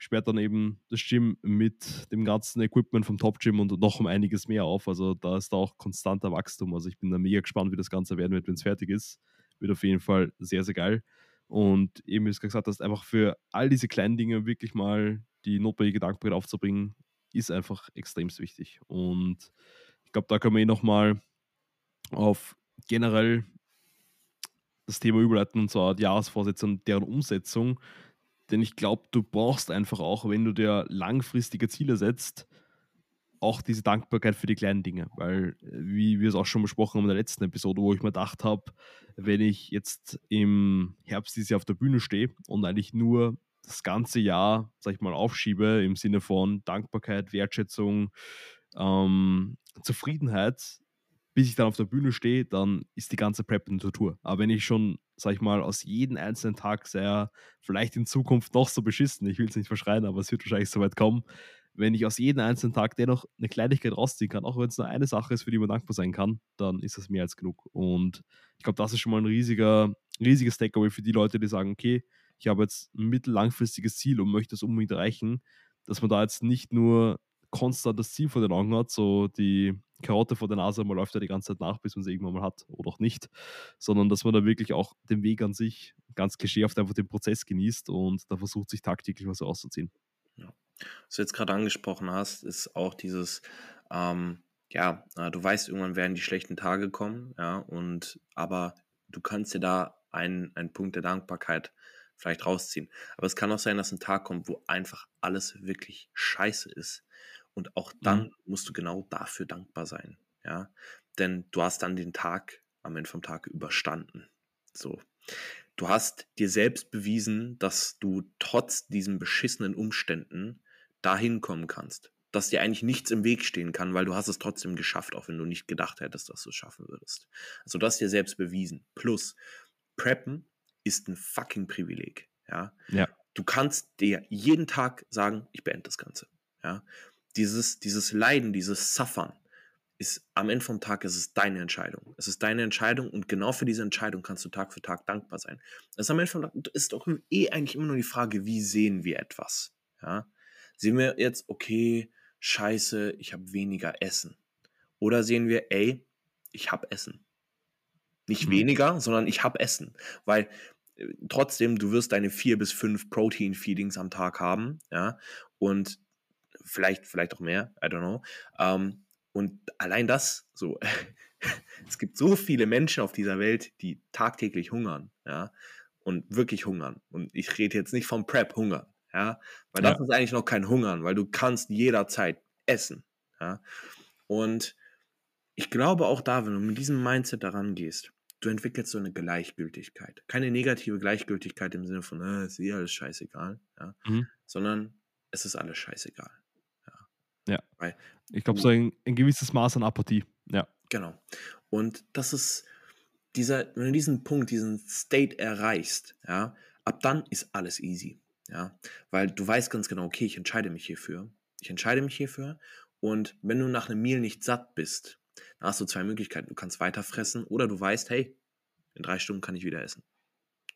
sperrt dann eben das Gym mit dem ganzen Equipment vom Top Gym und noch um einiges mehr auf. Also da ist da auch konstanter Wachstum. Also ich bin da mega gespannt, wie das Ganze werden wird, wenn es fertig ist. Wird auf jeden Fall sehr, sehr geil. Und eben, wie du gesagt hast, einfach für all diese kleinen Dinge wirklich mal die notwendige Dankbarkeit aufzubringen, ist einfach extrem wichtig. Und ich glaube, da können wir eh nochmal auf generell das Thema überleiten, und zwar die Jahresvorsätze und deren Umsetzung. Denn ich glaube, du brauchst einfach auch, wenn du dir langfristige Ziele setzt, auch diese Dankbarkeit für die kleinen Dinge. Weil, wie wir es auch schon besprochen haben in der letzten Episode, wo ich mir gedacht habe, wenn ich jetzt im Herbst dieses Jahr auf der Bühne stehe und eigentlich nur das ganze Jahr, sag ich mal, aufschiebe im Sinne von Dankbarkeit, Wertschätzung, ähm, Zufriedenheit, bis ich dann auf der Bühne stehe, dann ist die ganze Prep eine Tortur. Aber wenn ich schon, sag ich mal, aus jedem einzelnen Tag sehr, vielleicht in Zukunft noch so beschissen, ich will es nicht verschreien, aber es wird wahrscheinlich so weit kommen, wenn ich aus jedem einzelnen Tag dennoch eine Kleinigkeit rausziehen kann, auch wenn es nur eine Sache ist, für die man dankbar sein kann, dann ist das mehr als genug. Und ich glaube, das ist schon mal ein riesiger, riesiges Takeaway für die Leute, die sagen, okay, ich habe jetzt ein mittellangfristiges Ziel und möchte das unbedingt erreichen, dass man da jetzt nicht nur konstant das Ziel vor den Augen hat, so die Karotte vor der Nase, man läuft ja die ganze Zeit nach, bis man sie irgendwann mal hat oder auch nicht, sondern dass man da wirklich auch den Weg an sich ganz klischeehaft einfach den Prozess genießt und da versucht sich tagtäglich was auszuziehen. Ja. Was du jetzt gerade angesprochen hast, ist auch dieses, ähm, ja, äh, du weißt, irgendwann werden die schlechten Tage kommen, ja, und aber du kannst dir da einen, einen Punkt der Dankbarkeit vielleicht rausziehen. Aber es kann auch sein, dass ein Tag kommt, wo einfach alles wirklich scheiße ist. Und auch dann mhm. musst du genau dafür dankbar sein. Ja, denn du hast dann den Tag am Ende vom Tag überstanden. So. Du hast dir selbst bewiesen, dass du trotz diesen beschissenen Umständen dahin kommen kannst. Dass dir eigentlich nichts im Weg stehen kann, weil du hast es trotzdem geschafft, auch wenn du nicht gedacht hättest, dass du es schaffen würdest. Also du hast dir selbst bewiesen. Plus, Preppen ist ein fucking Privileg. Ja. ja. Du kannst dir jeden Tag sagen, ich beende das Ganze. Ja dieses, dieses Leiden, dieses Suffern, ist am Ende vom Tag ist es deine Entscheidung. Es ist deine Entscheidung und genau für diese Entscheidung kannst du Tag für Tag dankbar sein. Es ist am Ende vom Tag ist doch eh eigentlich immer nur die Frage, wie sehen wir etwas? Ja? Sehen wir jetzt, okay, scheiße, ich habe weniger Essen. Oder sehen wir, ey, ich habe Essen. Nicht mhm. weniger, sondern ich habe Essen. Weil äh, trotzdem, du wirst deine vier bis fünf Protein-Feedings am Tag haben, ja, und vielleicht, vielleicht auch mehr, I don't know. Ähm, und allein das, so, es gibt so viele Menschen auf dieser Welt, die tagtäglich hungern, ja, und wirklich hungern. Und ich rede jetzt nicht vom Prep-Hunger, ja, weil das ist eigentlich noch kein Hungern, weil du kannst jederzeit essen, ja. Und ich glaube auch da, wenn du mit diesem Mindset daran gehst, du entwickelst so eine Gleichgültigkeit. Keine negative Gleichgültigkeit im Sinne von, äh, ist eh alles scheißegal, ja? Mhm. sondern es ist alles scheißegal. Ja. Weil, ich glaube, so ein, ein, gewisses Maß an Apathie. Ja. Genau. Und das ist dieser, wenn du diesen Punkt, diesen State erreichst, ja, ab dann ist alles easy. Ja, weil du weißt ganz genau, okay, ich entscheide mich hierfür. Ich entscheide mich hierfür. Und wenn du nach einem Meal nicht satt bist, dann hast du zwei Möglichkeiten. Du kannst weiter fressen oder du weißt, hey, in drei Stunden kann ich wieder essen.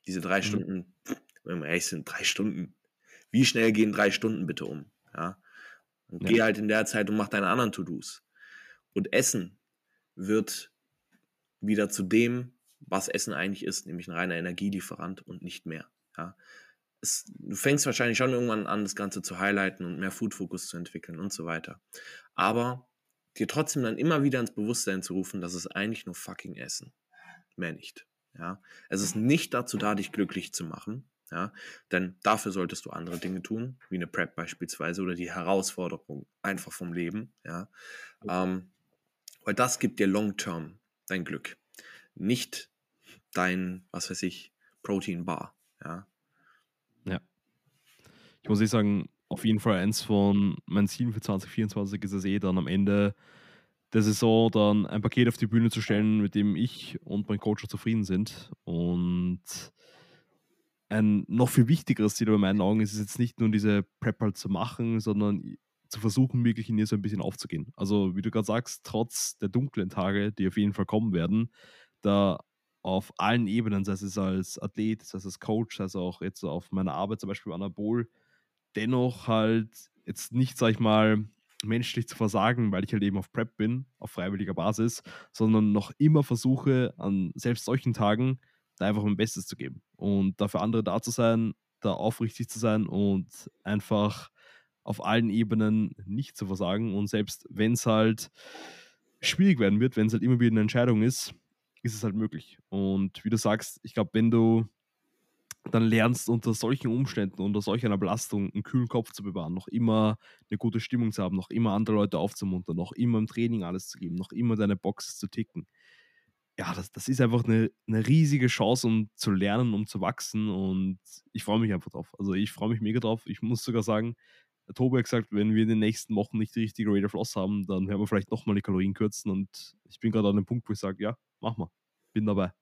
Diese drei mhm. Stunden, wenn wir ehrlich sind, drei Stunden. Wie schnell gehen drei Stunden bitte um? Ja. Und ja. geh halt in der Zeit und mach deine anderen To-Dos. Und Essen wird wieder zu dem, was Essen eigentlich ist, nämlich ein reiner Energielieferant und nicht mehr. Ja. Es, du fängst wahrscheinlich schon irgendwann an, das Ganze zu highlighten und mehr Food-Fokus zu entwickeln und so weiter. Aber dir trotzdem dann immer wieder ins Bewusstsein zu rufen, dass es eigentlich nur fucking Essen. Mehr nicht. Ja. Es ist nicht dazu da, dich glücklich zu machen. Ja, denn dafür solltest du andere Dinge tun, wie eine Prep beispielsweise oder die Herausforderung einfach vom Leben. Ja, ähm, weil das gibt dir long-term dein Glück, nicht dein, was weiß ich, Protein Bar. Ja. Ja. Ich muss eh sagen, auf jeden Fall eins von meinen Zielen für 2024 ist es eh dann am Ende der Saison dann ein Paket auf die Bühne zu stellen, mit dem ich und mein Coach zufrieden sind. Und ein noch viel wichtigeres Ziel in meinen Augen ist es jetzt nicht nur diese Prep halt zu machen, sondern zu versuchen, wirklich in ihr so ein bisschen aufzugehen. Also, wie du gerade sagst, trotz der dunklen Tage, die auf jeden Fall kommen werden, da auf allen Ebenen, sei es als Athlet, sei es als Coach, sei es auch jetzt auf meiner Arbeit, zum Beispiel Anabol, dennoch halt jetzt nicht, sag ich mal, menschlich zu versagen, weil ich halt eben auf Prep bin, auf freiwilliger Basis, sondern noch immer versuche, an selbst solchen Tagen da einfach mein Bestes zu geben und da für andere da zu sein, da aufrichtig zu sein und einfach auf allen Ebenen nicht zu versagen. Und selbst wenn es halt schwierig werden wird, wenn es halt immer wieder eine Entscheidung ist, ist es halt möglich. Und wie du sagst, ich glaube, wenn du dann lernst, unter solchen Umständen, unter solch einer Belastung einen kühlen Kopf zu bewahren, noch immer eine gute Stimmung zu haben, noch immer andere Leute aufzumuntern, noch immer im Training alles zu geben, noch immer deine Boxes zu ticken. Ja, das, das ist einfach eine, eine riesige Chance, um zu lernen, um zu wachsen und ich freue mich einfach drauf. Also ich freue mich mega drauf. Ich muss sogar sagen, Tobi hat gesagt, wenn wir in den nächsten Wochen nicht die richtige Rate of Loss haben, dann werden wir vielleicht nochmal die Kalorien kürzen. Und ich bin gerade an dem Punkt, wo ich sage, ja, mach mal, bin dabei.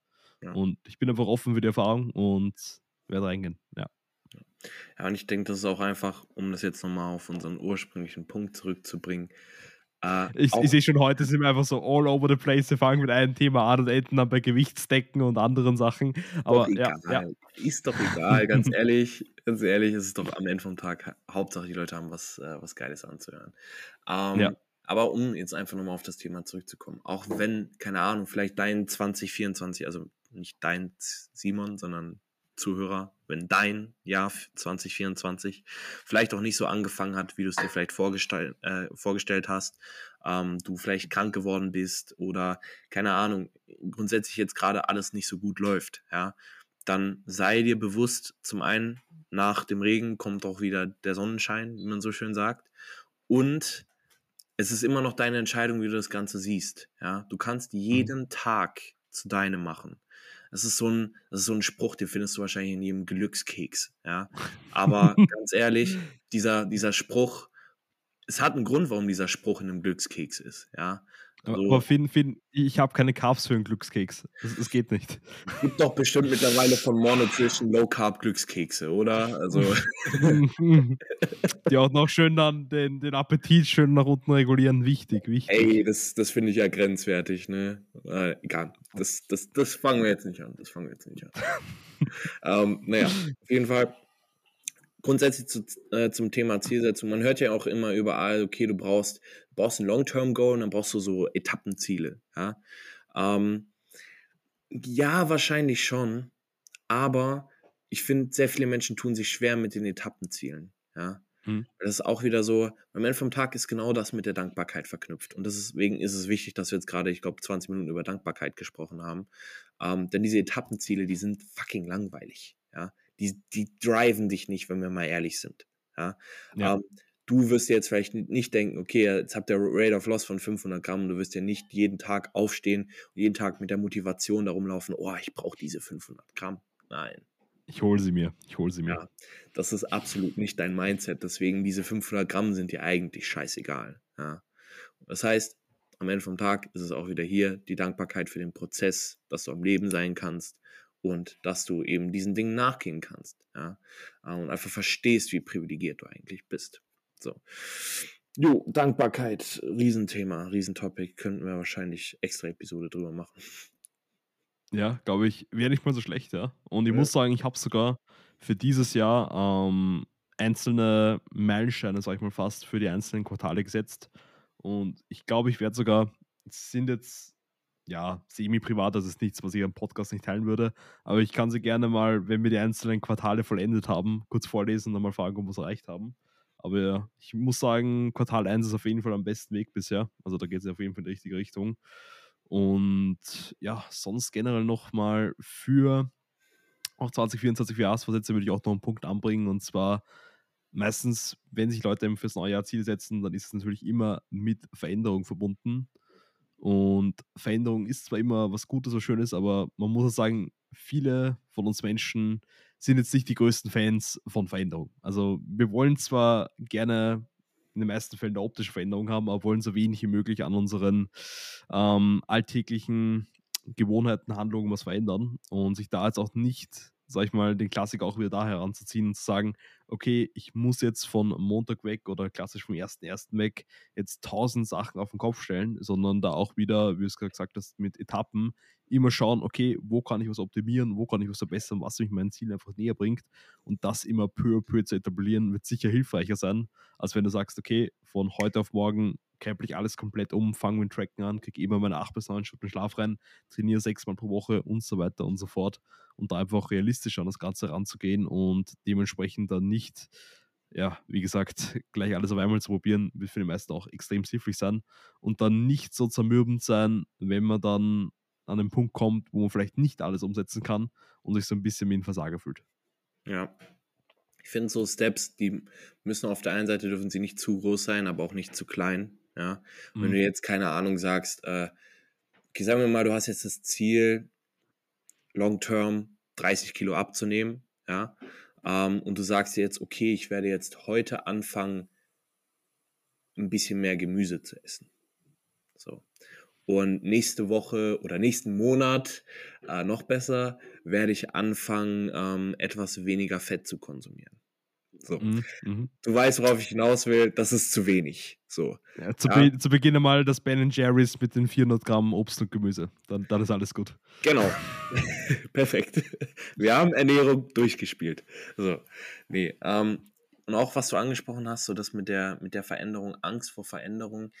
Ja. Und ich bin einfach offen für die Erfahrung und werde reingehen. Ja. Ja, und ich denke, das ist auch einfach, um das jetzt nochmal auf unseren ursprünglichen Punkt zurückzubringen, äh, ich, ich sehe schon heute sind wir einfach so all over the place. Wir fangen mit einem Thema an und enden dann bei Gewichtsdecken und anderen Sachen. Aber ja, ja, ist doch egal, ganz ehrlich, ganz ehrlich, ist es doch am Ende vom Tag Hauptsache die Leute haben was, äh, was Geiles anzuhören. Ähm, ja. Aber um jetzt einfach nochmal auf das Thema zurückzukommen, auch wenn, keine Ahnung, vielleicht dein 2024, also nicht dein Simon, sondern Zuhörer, wenn dein Jahr 2024 vielleicht auch nicht so angefangen hat, wie du es dir vielleicht vorgestell, äh, vorgestellt hast, ähm, du vielleicht krank geworden bist oder keine Ahnung, grundsätzlich jetzt gerade alles nicht so gut läuft, ja, dann sei dir bewusst, zum einen, nach dem Regen kommt auch wieder der Sonnenschein, wie man so schön sagt, und es ist immer noch deine Entscheidung, wie du das Ganze siehst, ja, du kannst mhm. jeden. Tag zu deinem machen. Das ist so ein, das ist so ein Spruch, den findest du wahrscheinlich in jedem Glückskeks. Ja? Aber ganz ehrlich, dieser, dieser Spruch, es hat einen Grund, warum dieser Spruch in einem Glückskeks ist. Ja? Also, aber Finn, Finn, ich habe keine Carbs für einen Glückskeks. Das, geht nicht. Es gibt doch bestimmt mittlerweile von Monotrition Low Carb Glückskekse, oder? Also. Die auch noch schön dann den, den Appetit schön nach unten regulieren. Wichtig, wichtig. Ey, das, das finde ich ja grenzwertig, ne? Äh, egal. Das, das, das fangen wir jetzt nicht an. Das fangen wir jetzt nicht an. ähm, naja, auf jeden Fall grundsätzlich zu, äh, zum Thema Zielsetzung. Man hört ja auch immer überall, okay, du brauchst, brauchst ein Long-Term-Goal und dann brauchst du so Etappenziele. Ja, ähm, ja wahrscheinlich schon, aber ich finde, sehr viele Menschen tun sich schwer mit den Etappenzielen. Ja, hm. Das ist auch wieder so, am Ende vom Tag ist genau das mit der Dankbarkeit verknüpft. Und deswegen ist es wichtig, dass wir jetzt gerade, ich glaube, 20 Minuten über Dankbarkeit gesprochen haben. Ähm, denn diese Etappenziele, die sind fucking langweilig. Die, die driven dich nicht, wenn wir mal ehrlich sind. Ja? ja. Ähm, du wirst jetzt vielleicht nicht denken, okay, jetzt habt ihr Rate of Loss von 500 Gramm, du wirst ja nicht jeden Tag aufstehen und jeden Tag mit der Motivation darum laufen, oh, ich brauche diese 500 Gramm. Nein. Ich hole sie mir, ich hole sie mir. Ja, das ist absolut nicht dein Mindset, deswegen diese 500 Gramm sind dir eigentlich scheißegal. Ja. Das heißt, am Ende vom Tag ist es auch wieder hier die Dankbarkeit für den Prozess, dass du am Leben sein kannst und dass du eben diesen Dingen nachgehen kannst. Ja? Und einfach verstehst, wie privilegiert du eigentlich bist. So. Jo, Dankbarkeit, Riesenthema, Riesentopic, könnten wir wahrscheinlich extra Episode drüber machen. Ja, glaube ich, wäre nicht mal so schlecht, ja. Und ich ja. muss sagen, ich habe sogar für dieses Jahr ähm, einzelne Meilensteine, sag ich mal fast, für die einzelnen Quartale gesetzt. Und ich glaube, ich werde sogar, es sind jetzt ja semi-privat, das ist nichts, was ich am Podcast nicht teilen würde, aber ich kann sie gerne mal, wenn wir die einzelnen Quartale vollendet haben, kurz vorlesen und mal fragen, ob wir es erreicht haben. Aber ich muss sagen, Quartal 1 ist auf jeden Fall am besten Weg bisher. Also da geht es auf jeden Fall in die richtige Richtung. Und ja, sonst generell nochmal für auch 2024 für Jahresvorsätze würde ich auch noch einen Punkt anbringen und zwar meistens, wenn sich Leute fürs neue Jahr Ziel setzen, dann ist es natürlich immer mit Veränderung verbunden. Und Veränderung ist zwar immer was Gutes, was Schönes, aber man muss auch sagen, viele von uns Menschen sind jetzt nicht die größten Fans von Veränderung. Also wir wollen zwar gerne in den meisten Fällen eine optische Veränderung haben, aber wollen so wenig wie möglich an unseren ähm, alltäglichen Gewohnheiten, Handlungen was verändern und sich da jetzt auch nicht sag ich mal, den Klassiker auch wieder da heranzuziehen und zu sagen, okay, ich muss jetzt von Montag weg oder klassisch vom ersten ersten weg jetzt tausend Sachen auf den Kopf stellen, sondern da auch wieder, wie du es gerade gesagt hast, mit Etappen immer schauen, okay, wo kann ich was optimieren, wo kann ich was verbessern, was mich meinem Ziel einfach näher bringt. Und das immer peu à peu zu etablieren, wird sicher hilfreicher sein, als wenn du sagst, okay, von heute auf morgen krempel ich alles komplett um, fange mit Tracken an, kriege immer meine 8 bis 9 Stunden Schlaf rein, trainiere sechsmal pro Woche und so weiter und so fort und da einfach realistisch an das Ganze ranzugehen und dementsprechend dann nicht ja, wie gesagt, gleich alles auf einmal zu probieren, wird für die meisten auch extrem hilfreich sein. Und dann nicht so zermürbend sein, wenn man dann an den Punkt kommt, wo man vielleicht nicht alles umsetzen kann und sich so ein bisschen wie ein Versager fühlt. Ja. Ich finde so Steps, die müssen auf der einen Seite dürfen sie nicht zu groß sein, aber auch nicht zu klein. Ja. Mhm. Wenn du jetzt keine Ahnung sagst, äh, okay, sagen wir mal, du hast jetzt das Ziel, long term 30 Kilo abzunehmen, ja, ähm, und du sagst dir jetzt, okay, ich werde jetzt heute anfangen, ein bisschen mehr Gemüse zu essen. So. Und nächste Woche oder nächsten Monat, äh, noch besser, werde ich anfangen, ähm, etwas weniger Fett zu konsumieren. So. Mhm, mhm. Du weißt, worauf ich hinaus will, das ist zu wenig. So. Ja, zu, ja. Be zu Beginn mal das Ben Jerry's mit den 400 Gramm Obst und Gemüse. Dann, dann ist alles gut. Genau. Perfekt. Wir haben Ernährung durchgespielt. So. Nee, ähm, und auch was du angesprochen hast, so das mit der, mit der Veränderung, Angst vor Veränderung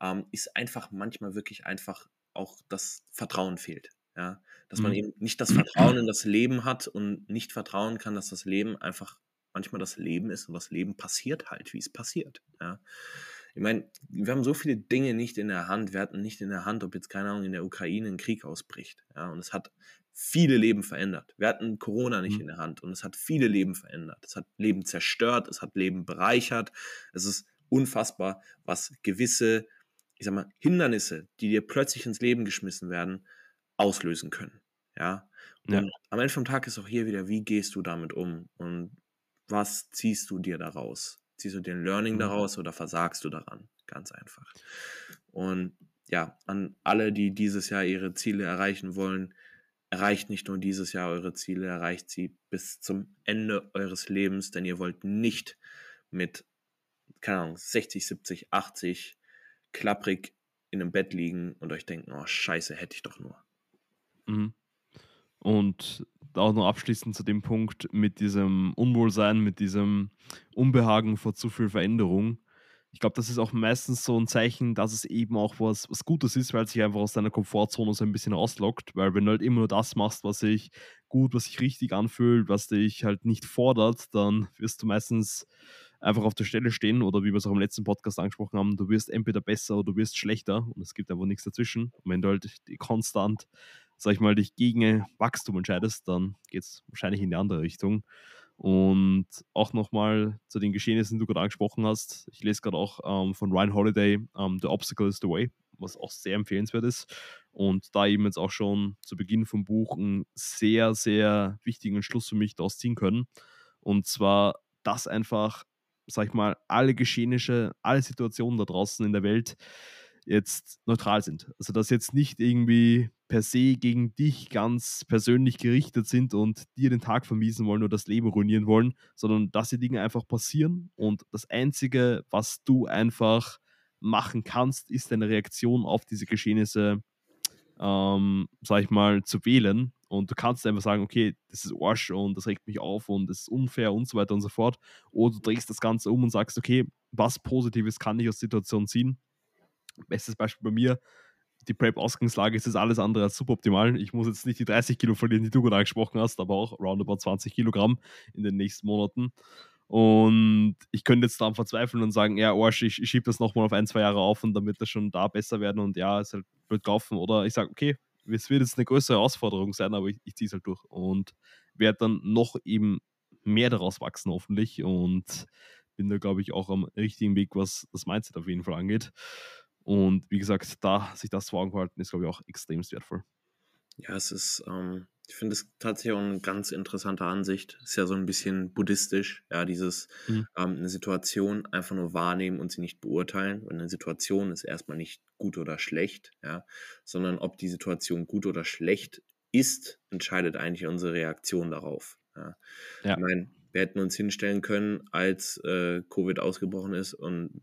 ähm, ist einfach manchmal wirklich einfach auch das Vertrauen fehlt. Ja, dass man mhm. eben nicht das Vertrauen in das Leben hat und nicht vertrauen kann, dass das Leben einfach manchmal das Leben ist und das Leben passiert halt, wie es passiert. Ja. Ich meine, wir haben so viele Dinge nicht in der Hand. Wir hatten nicht in der Hand, ob jetzt, keine Ahnung, in der Ukraine ein Krieg ausbricht. Ja, und es hat viele Leben verändert. Wir hatten Corona nicht mhm. in der Hand und es hat viele Leben verändert. Es hat Leben zerstört, es hat Leben bereichert. Es ist unfassbar, was gewisse ich sag mal, Hindernisse, die dir plötzlich ins Leben geschmissen werden, auslösen können. Ja. Und ja. am Ende vom Tag ist auch hier wieder, wie gehst du damit um und was ziehst du dir daraus? Ziehst du dir ein Learning mhm. daraus oder versagst du daran? Ganz einfach. Und ja, an alle, die dieses Jahr ihre Ziele erreichen wollen, erreicht nicht nur dieses Jahr eure Ziele, erreicht sie bis zum Ende eures Lebens, denn ihr wollt nicht mit, keine Ahnung, 60, 70, 80 klapprig in einem Bett liegen und euch denken, oh scheiße, hätte ich doch nur. Mhm. Und auch noch abschließend zu dem Punkt mit diesem Unwohlsein, mit diesem Unbehagen vor zu viel Veränderung. Ich glaube, das ist auch meistens so ein Zeichen, dass es eben auch was, was Gutes ist, weil es sich einfach aus deiner Komfortzone so ein bisschen rauslockt. Weil wenn du halt immer nur das machst, was sich gut, was sich richtig anfühlt, was dich halt nicht fordert, dann wirst du meistens einfach auf der Stelle stehen oder wie wir es auch im letzten Podcast angesprochen haben, du wirst entweder besser oder du wirst schlechter und es gibt einfach nichts dazwischen. Und wenn du halt konstant, sag ich mal, dich gegen Wachstum entscheidest, dann geht es wahrscheinlich in die andere Richtung. Und auch nochmal zu den Geschehnissen, die du gerade angesprochen hast. Ich lese gerade auch ähm, von Ryan Holiday ähm, The Obstacle is the Way, was auch sehr empfehlenswert ist. Und da eben jetzt auch schon zu Beginn vom Buch einen sehr, sehr wichtigen Schluss für mich daraus ziehen können. Und zwar, dass einfach, sag ich mal, alle Geschehnisse, alle Situationen da draußen in der Welt jetzt neutral sind. Also dass jetzt nicht irgendwie per se gegen dich ganz persönlich gerichtet sind und dir den Tag vermiesen wollen oder das Leben ruinieren wollen, sondern dass die Dinge einfach passieren und das Einzige, was du einfach machen kannst, ist deine Reaktion auf diese Geschehnisse, ähm, sag ich mal, zu wählen. Und du kannst einfach sagen, okay, das ist Arsch und das regt mich auf und das ist unfair und so weiter und so fort. Oder du drehst das Ganze um und sagst, okay, was Positives kann ich aus der Situation ziehen bestes Beispiel bei mir, die Prep-Ausgangslage ist jetzt alles andere als suboptimal. Ich muss jetzt nicht die 30 Kilo verlieren, die du gerade angesprochen hast, aber auch roundabout 20 Kilogramm in den nächsten Monaten. Und ich könnte jetzt daran verzweifeln und sagen, ja, Arsch, ich, ich schiebe das nochmal auf ein, zwei Jahre auf und wird das schon da besser werden und ja, es halt wird kaufen. Oder ich sage, okay, es wird jetzt eine größere Herausforderung sein, aber ich, ich ziehe es halt durch und werde dann noch eben mehr daraus wachsen, hoffentlich. Und bin da, glaube ich, auch am richtigen Weg, was das Mindset auf jeden Fall angeht. Und wie gesagt, da sich das vor Augen halten, ist, glaube ich, auch extrem wertvoll. Ja, es ist, ähm, ich finde es tatsächlich auch eine ganz interessante Ansicht. Ist ja so ein bisschen buddhistisch, ja, dieses mhm. ähm, eine Situation einfach nur wahrnehmen und sie nicht beurteilen. Und eine Situation ist erstmal nicht gut oder schlecht, ja, sondern ob die Situation gut oder schlecht ist, entscheidet eigentlich unsere Reaktion darauf. Ja. ja. Ich meine, wir hätten uns hinstellen können, als äh, Covid ausgebrochen ist und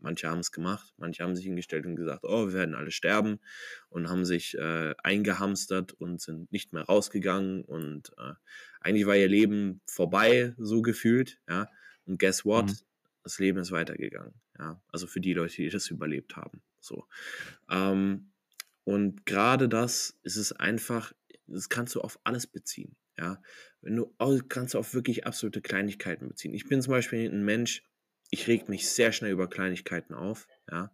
Manche haben es gemacht, manche haben sich hingestellt und gesagt, oh, wir werden alle sterben und haben sich äh, eingehamstert und sind nicht mehr rausgegangen und äh, eigentlich war ihr Leben vorbei, so gefühlt, ja. Und guess what? Mhm. Das Leben ist weitergegangen, ja. Also für die Leute, die das überlebt haben, so. Ähm, und gerade das ist es einfach, das kannst du auf alles beziehen, ja. Wenn du, kannst du auf wirklich absolute Kleinigkeiten beziehen. Ich bin zum Beispiel ein Mensch, ich reg mich sehr schnell über Kleinigkeiten auf. Ja.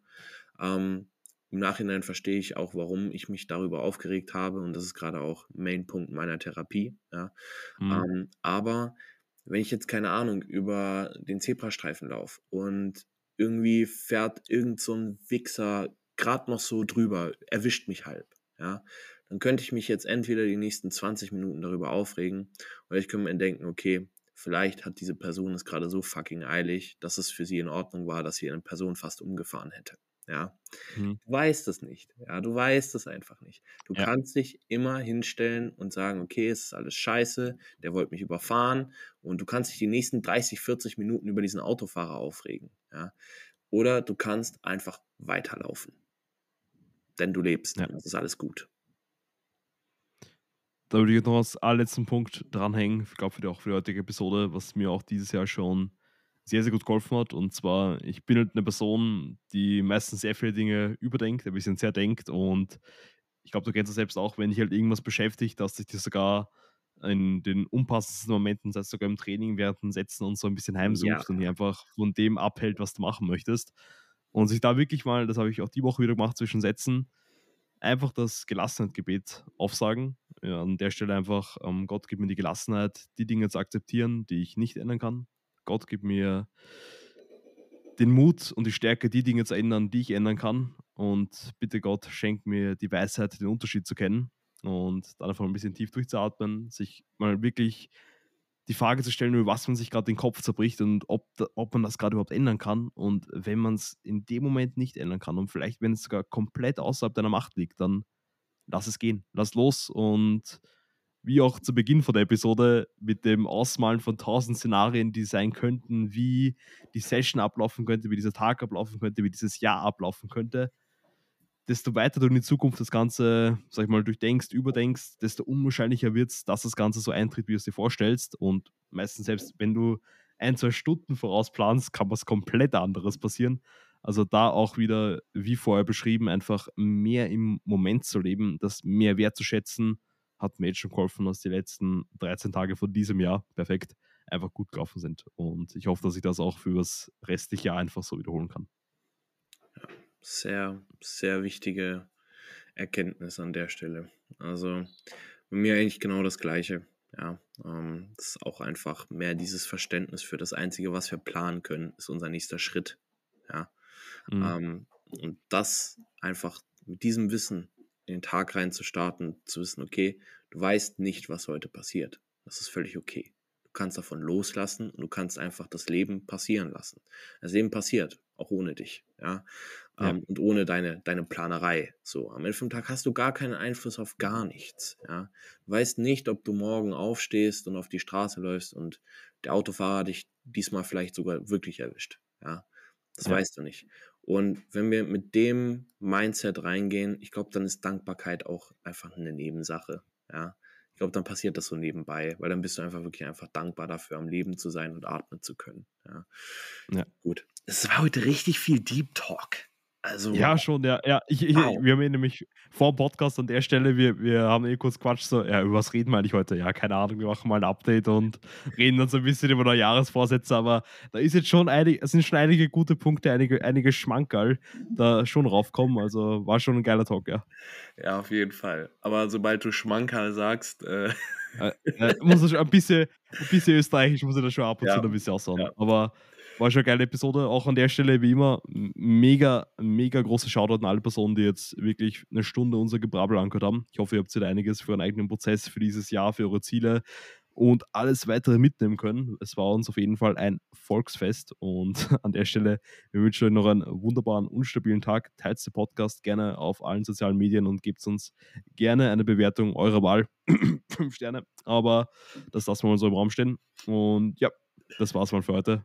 Ähm, Im Nachhinein verstehe ich auch, warum ich mich darüber aufgeregt habe und das ist gerade auch Mainpunkt meiner Therapie. Ja. Mhm. Ähm, aber wenn ich jetzt keine Ahnung über den Zebrastreifen laufe und irgendwie fährt irgend so ein Wichser gerade noch so drüber, erwischt mich halb, ja, dann könnte ich mich jetzt entweder die nächsten 20 Minuten darüber aufregen oder ich könnte mir denken, okay, Vielleicht hat diese Person es gerade so fucking eilig, dass es für sie in Ordnung war, dass sie eine Person fast umgefahren hätte. Ja, mhm. du weißt es nicht. Ja, du weißt es einfach nicht. Du ja. kannst dich immer hinstellen und sagen, okay, es ist alles scheiße, der wollte mich überfahren und du kannst dich die nächsten 30, 40 Minuten über diesen Autofahrer aufregen. Ja, oder du kannst einfach weiterlaufen. Denn du lebst. Ja. Das ist alles gut da würde ich noch als allerletzten Punkt dranhängen, ich glaube für die, auch für die heutige Episode, was mir auch dieses Jahr schon sehr, sehr gut geholfen hat. Und zwar, ich bin halt eine Person, die meistens sehr viele Dinge überdenkt, ein bisschen sehr denkt. Und ich glaube, du kennst es selbst auch, wenn dich halt irgendwas beschäftigt, dass sich das sogar in den unpassendsten Momenten, sei es sogar im Training, während den Sätzen und so ein bisschen heimsucht ja. und dich einfach von dem abhält, was du machen möchtest. Und sich da wirklich mal, das habe ich auch die Woche wieder gemacht zwischen Sätzen, einfach das Gelassenheitsgebet aufsagen. Ja, an der Stelle einfach, ähm, Gott gibt mir die Gelassenheit, die Dinge zu akzeptieren, die ich nicht ändern kann. Gott gibt mir den Mut und die Stärke, die Dinge zu ändern, die ich ändern kann. Und bitte Gott, schenkt mir die Weisheit, den Unterschied zu kennen. Und dann einfach ein bisschen tief durchzuatmen, sich mal wirklich die Frage zu stellen, über was man sich gerade den Kopf zerbricht und ob, ob man das gerade überhaupt ändern kann. Und wenn man es in dem Moment nicht ändern kann und vielleicht, wenn es sogar komplett außerhalb deiner Macht liegt, dann lass es gehen, lass los. Und wie auch zu Beginn von der Episode mit dem Ausmalen von tausend Szenarien, die sein könnten, wie die Session ablaufen könnte, wie dieser Tag ablaufen könnte, wie dieses Jahr ablaufen könnte desto weiter du in die Zukunft das Ganze, sag ich mal, durchdenkst, überdenkst, desto unwahrscheinlicher wird es, dass das Ganze so eintritt, wie du es dir vorstellst. Und meistens selbst, wenn du ein, zwei Stunden vorausplanst, kann was komplett anderes passieren. Also da auch wieder, wie vorher beschrieben, einfach mehr im Moment zu leben, das mehr wertzuschätzen, hat mir jetzt schon geholfen, dass die letzten 13 Tage von diesem Jahr perfekt einfach gut gelaufen sind. Und ich hoffe, dass ich das auch für das restliche Jahr einfach so wiederholen kann sehr, sehr wichtige Erkenntnis an der Stelle. Also bei mir eigentlich genau das Gleiche. Ja, ähm, das ist auch einfach mehr dieses Verständnis für das Einzige, was wir planen können, ist unser nächster Schritt. Ja. Mhm. Ähm, und das einfach mit diesem Wissen in den Tag rein zu starten, zu wissen, okay, du weißt nicht, was heute passiert. Das ist völlig okay. Du kannst davon loslassen und du kannst einfach das Leben passieren lassen. Das Leben passiert, auch ohne dich. Ja. Ja. Ähm, und ohne deine, deine Planerei. So, am Ende vom Tag hast du gar keinen Einfluss auf gar nichts. Ja? Du weißt nicht, ob du morgen aufstehst und auf die Straße läufst und der Autofahrer dich diesmal vielleicht sogar wirklich erwischt. Ja? Das ja. weißt du nicht. Und wenn wir mit dem Mindset reingehen, ich glaube, dann ist Dankbarkeit auch einfach eine Nebensache. Ja? Ich glaube, dann passiert das so nebenbei, weil dann bist du einfach wirklich einfach dankbar dafür, am Leben zu sein und atmen zu können. Ja. ja. Gut. Es war heute richtig viel Deep Talk. Also, ja, schon, ja. ja ich, ich, wow. Wir haben nämlich vor dem Podcast an der Stelle, wir, wir haben eh kurz Quatsch, so, ja, über was reden wir eigentlich heute? Ja, keine Ahnung, wir machen mal ein Update und reden dann so ein bisschen über neue Jahresvorsätze, aber da ist jetzt schon einig, es sind schon einige gute Punkte, einige, einige Schmankerl da schon raufkommen, also war schon ein geiler Talk, ja. Ja, auf jeden Fall. Aber sobald du Schmankerl sagst, äh, äh, äh muss ich ein bisschen, ein bisschen österreichisch muss ich das schon ab und ja. zu ein bisschen aussagen. Ja. Aber war schon eine geile Episode. Auch an der Stelle, wie immer, mega, mega große Shoutout an alle Personen, die jetzt wirklich eine Stunde unser Gebrabbel angehört haben. Ich hoffe, ihr habt da einiges für euren eigenen Prozess, für dieses Jahr, für eure Ziele und alles weitere mitnehmen können. Es war uns auf jeden Fall ein Volksfest und an der Stelle, wir wünschen euch noch einen wunderbaren, unstabilen Tag. Teilt den Podcast gerne auf allen sozialen Medien und gebt uns gerne eine Bewertung eurer Wahl. Fünf Sterne, aber das lassen wir mal so im Raum stehen. Und ja, das war's mal für heute.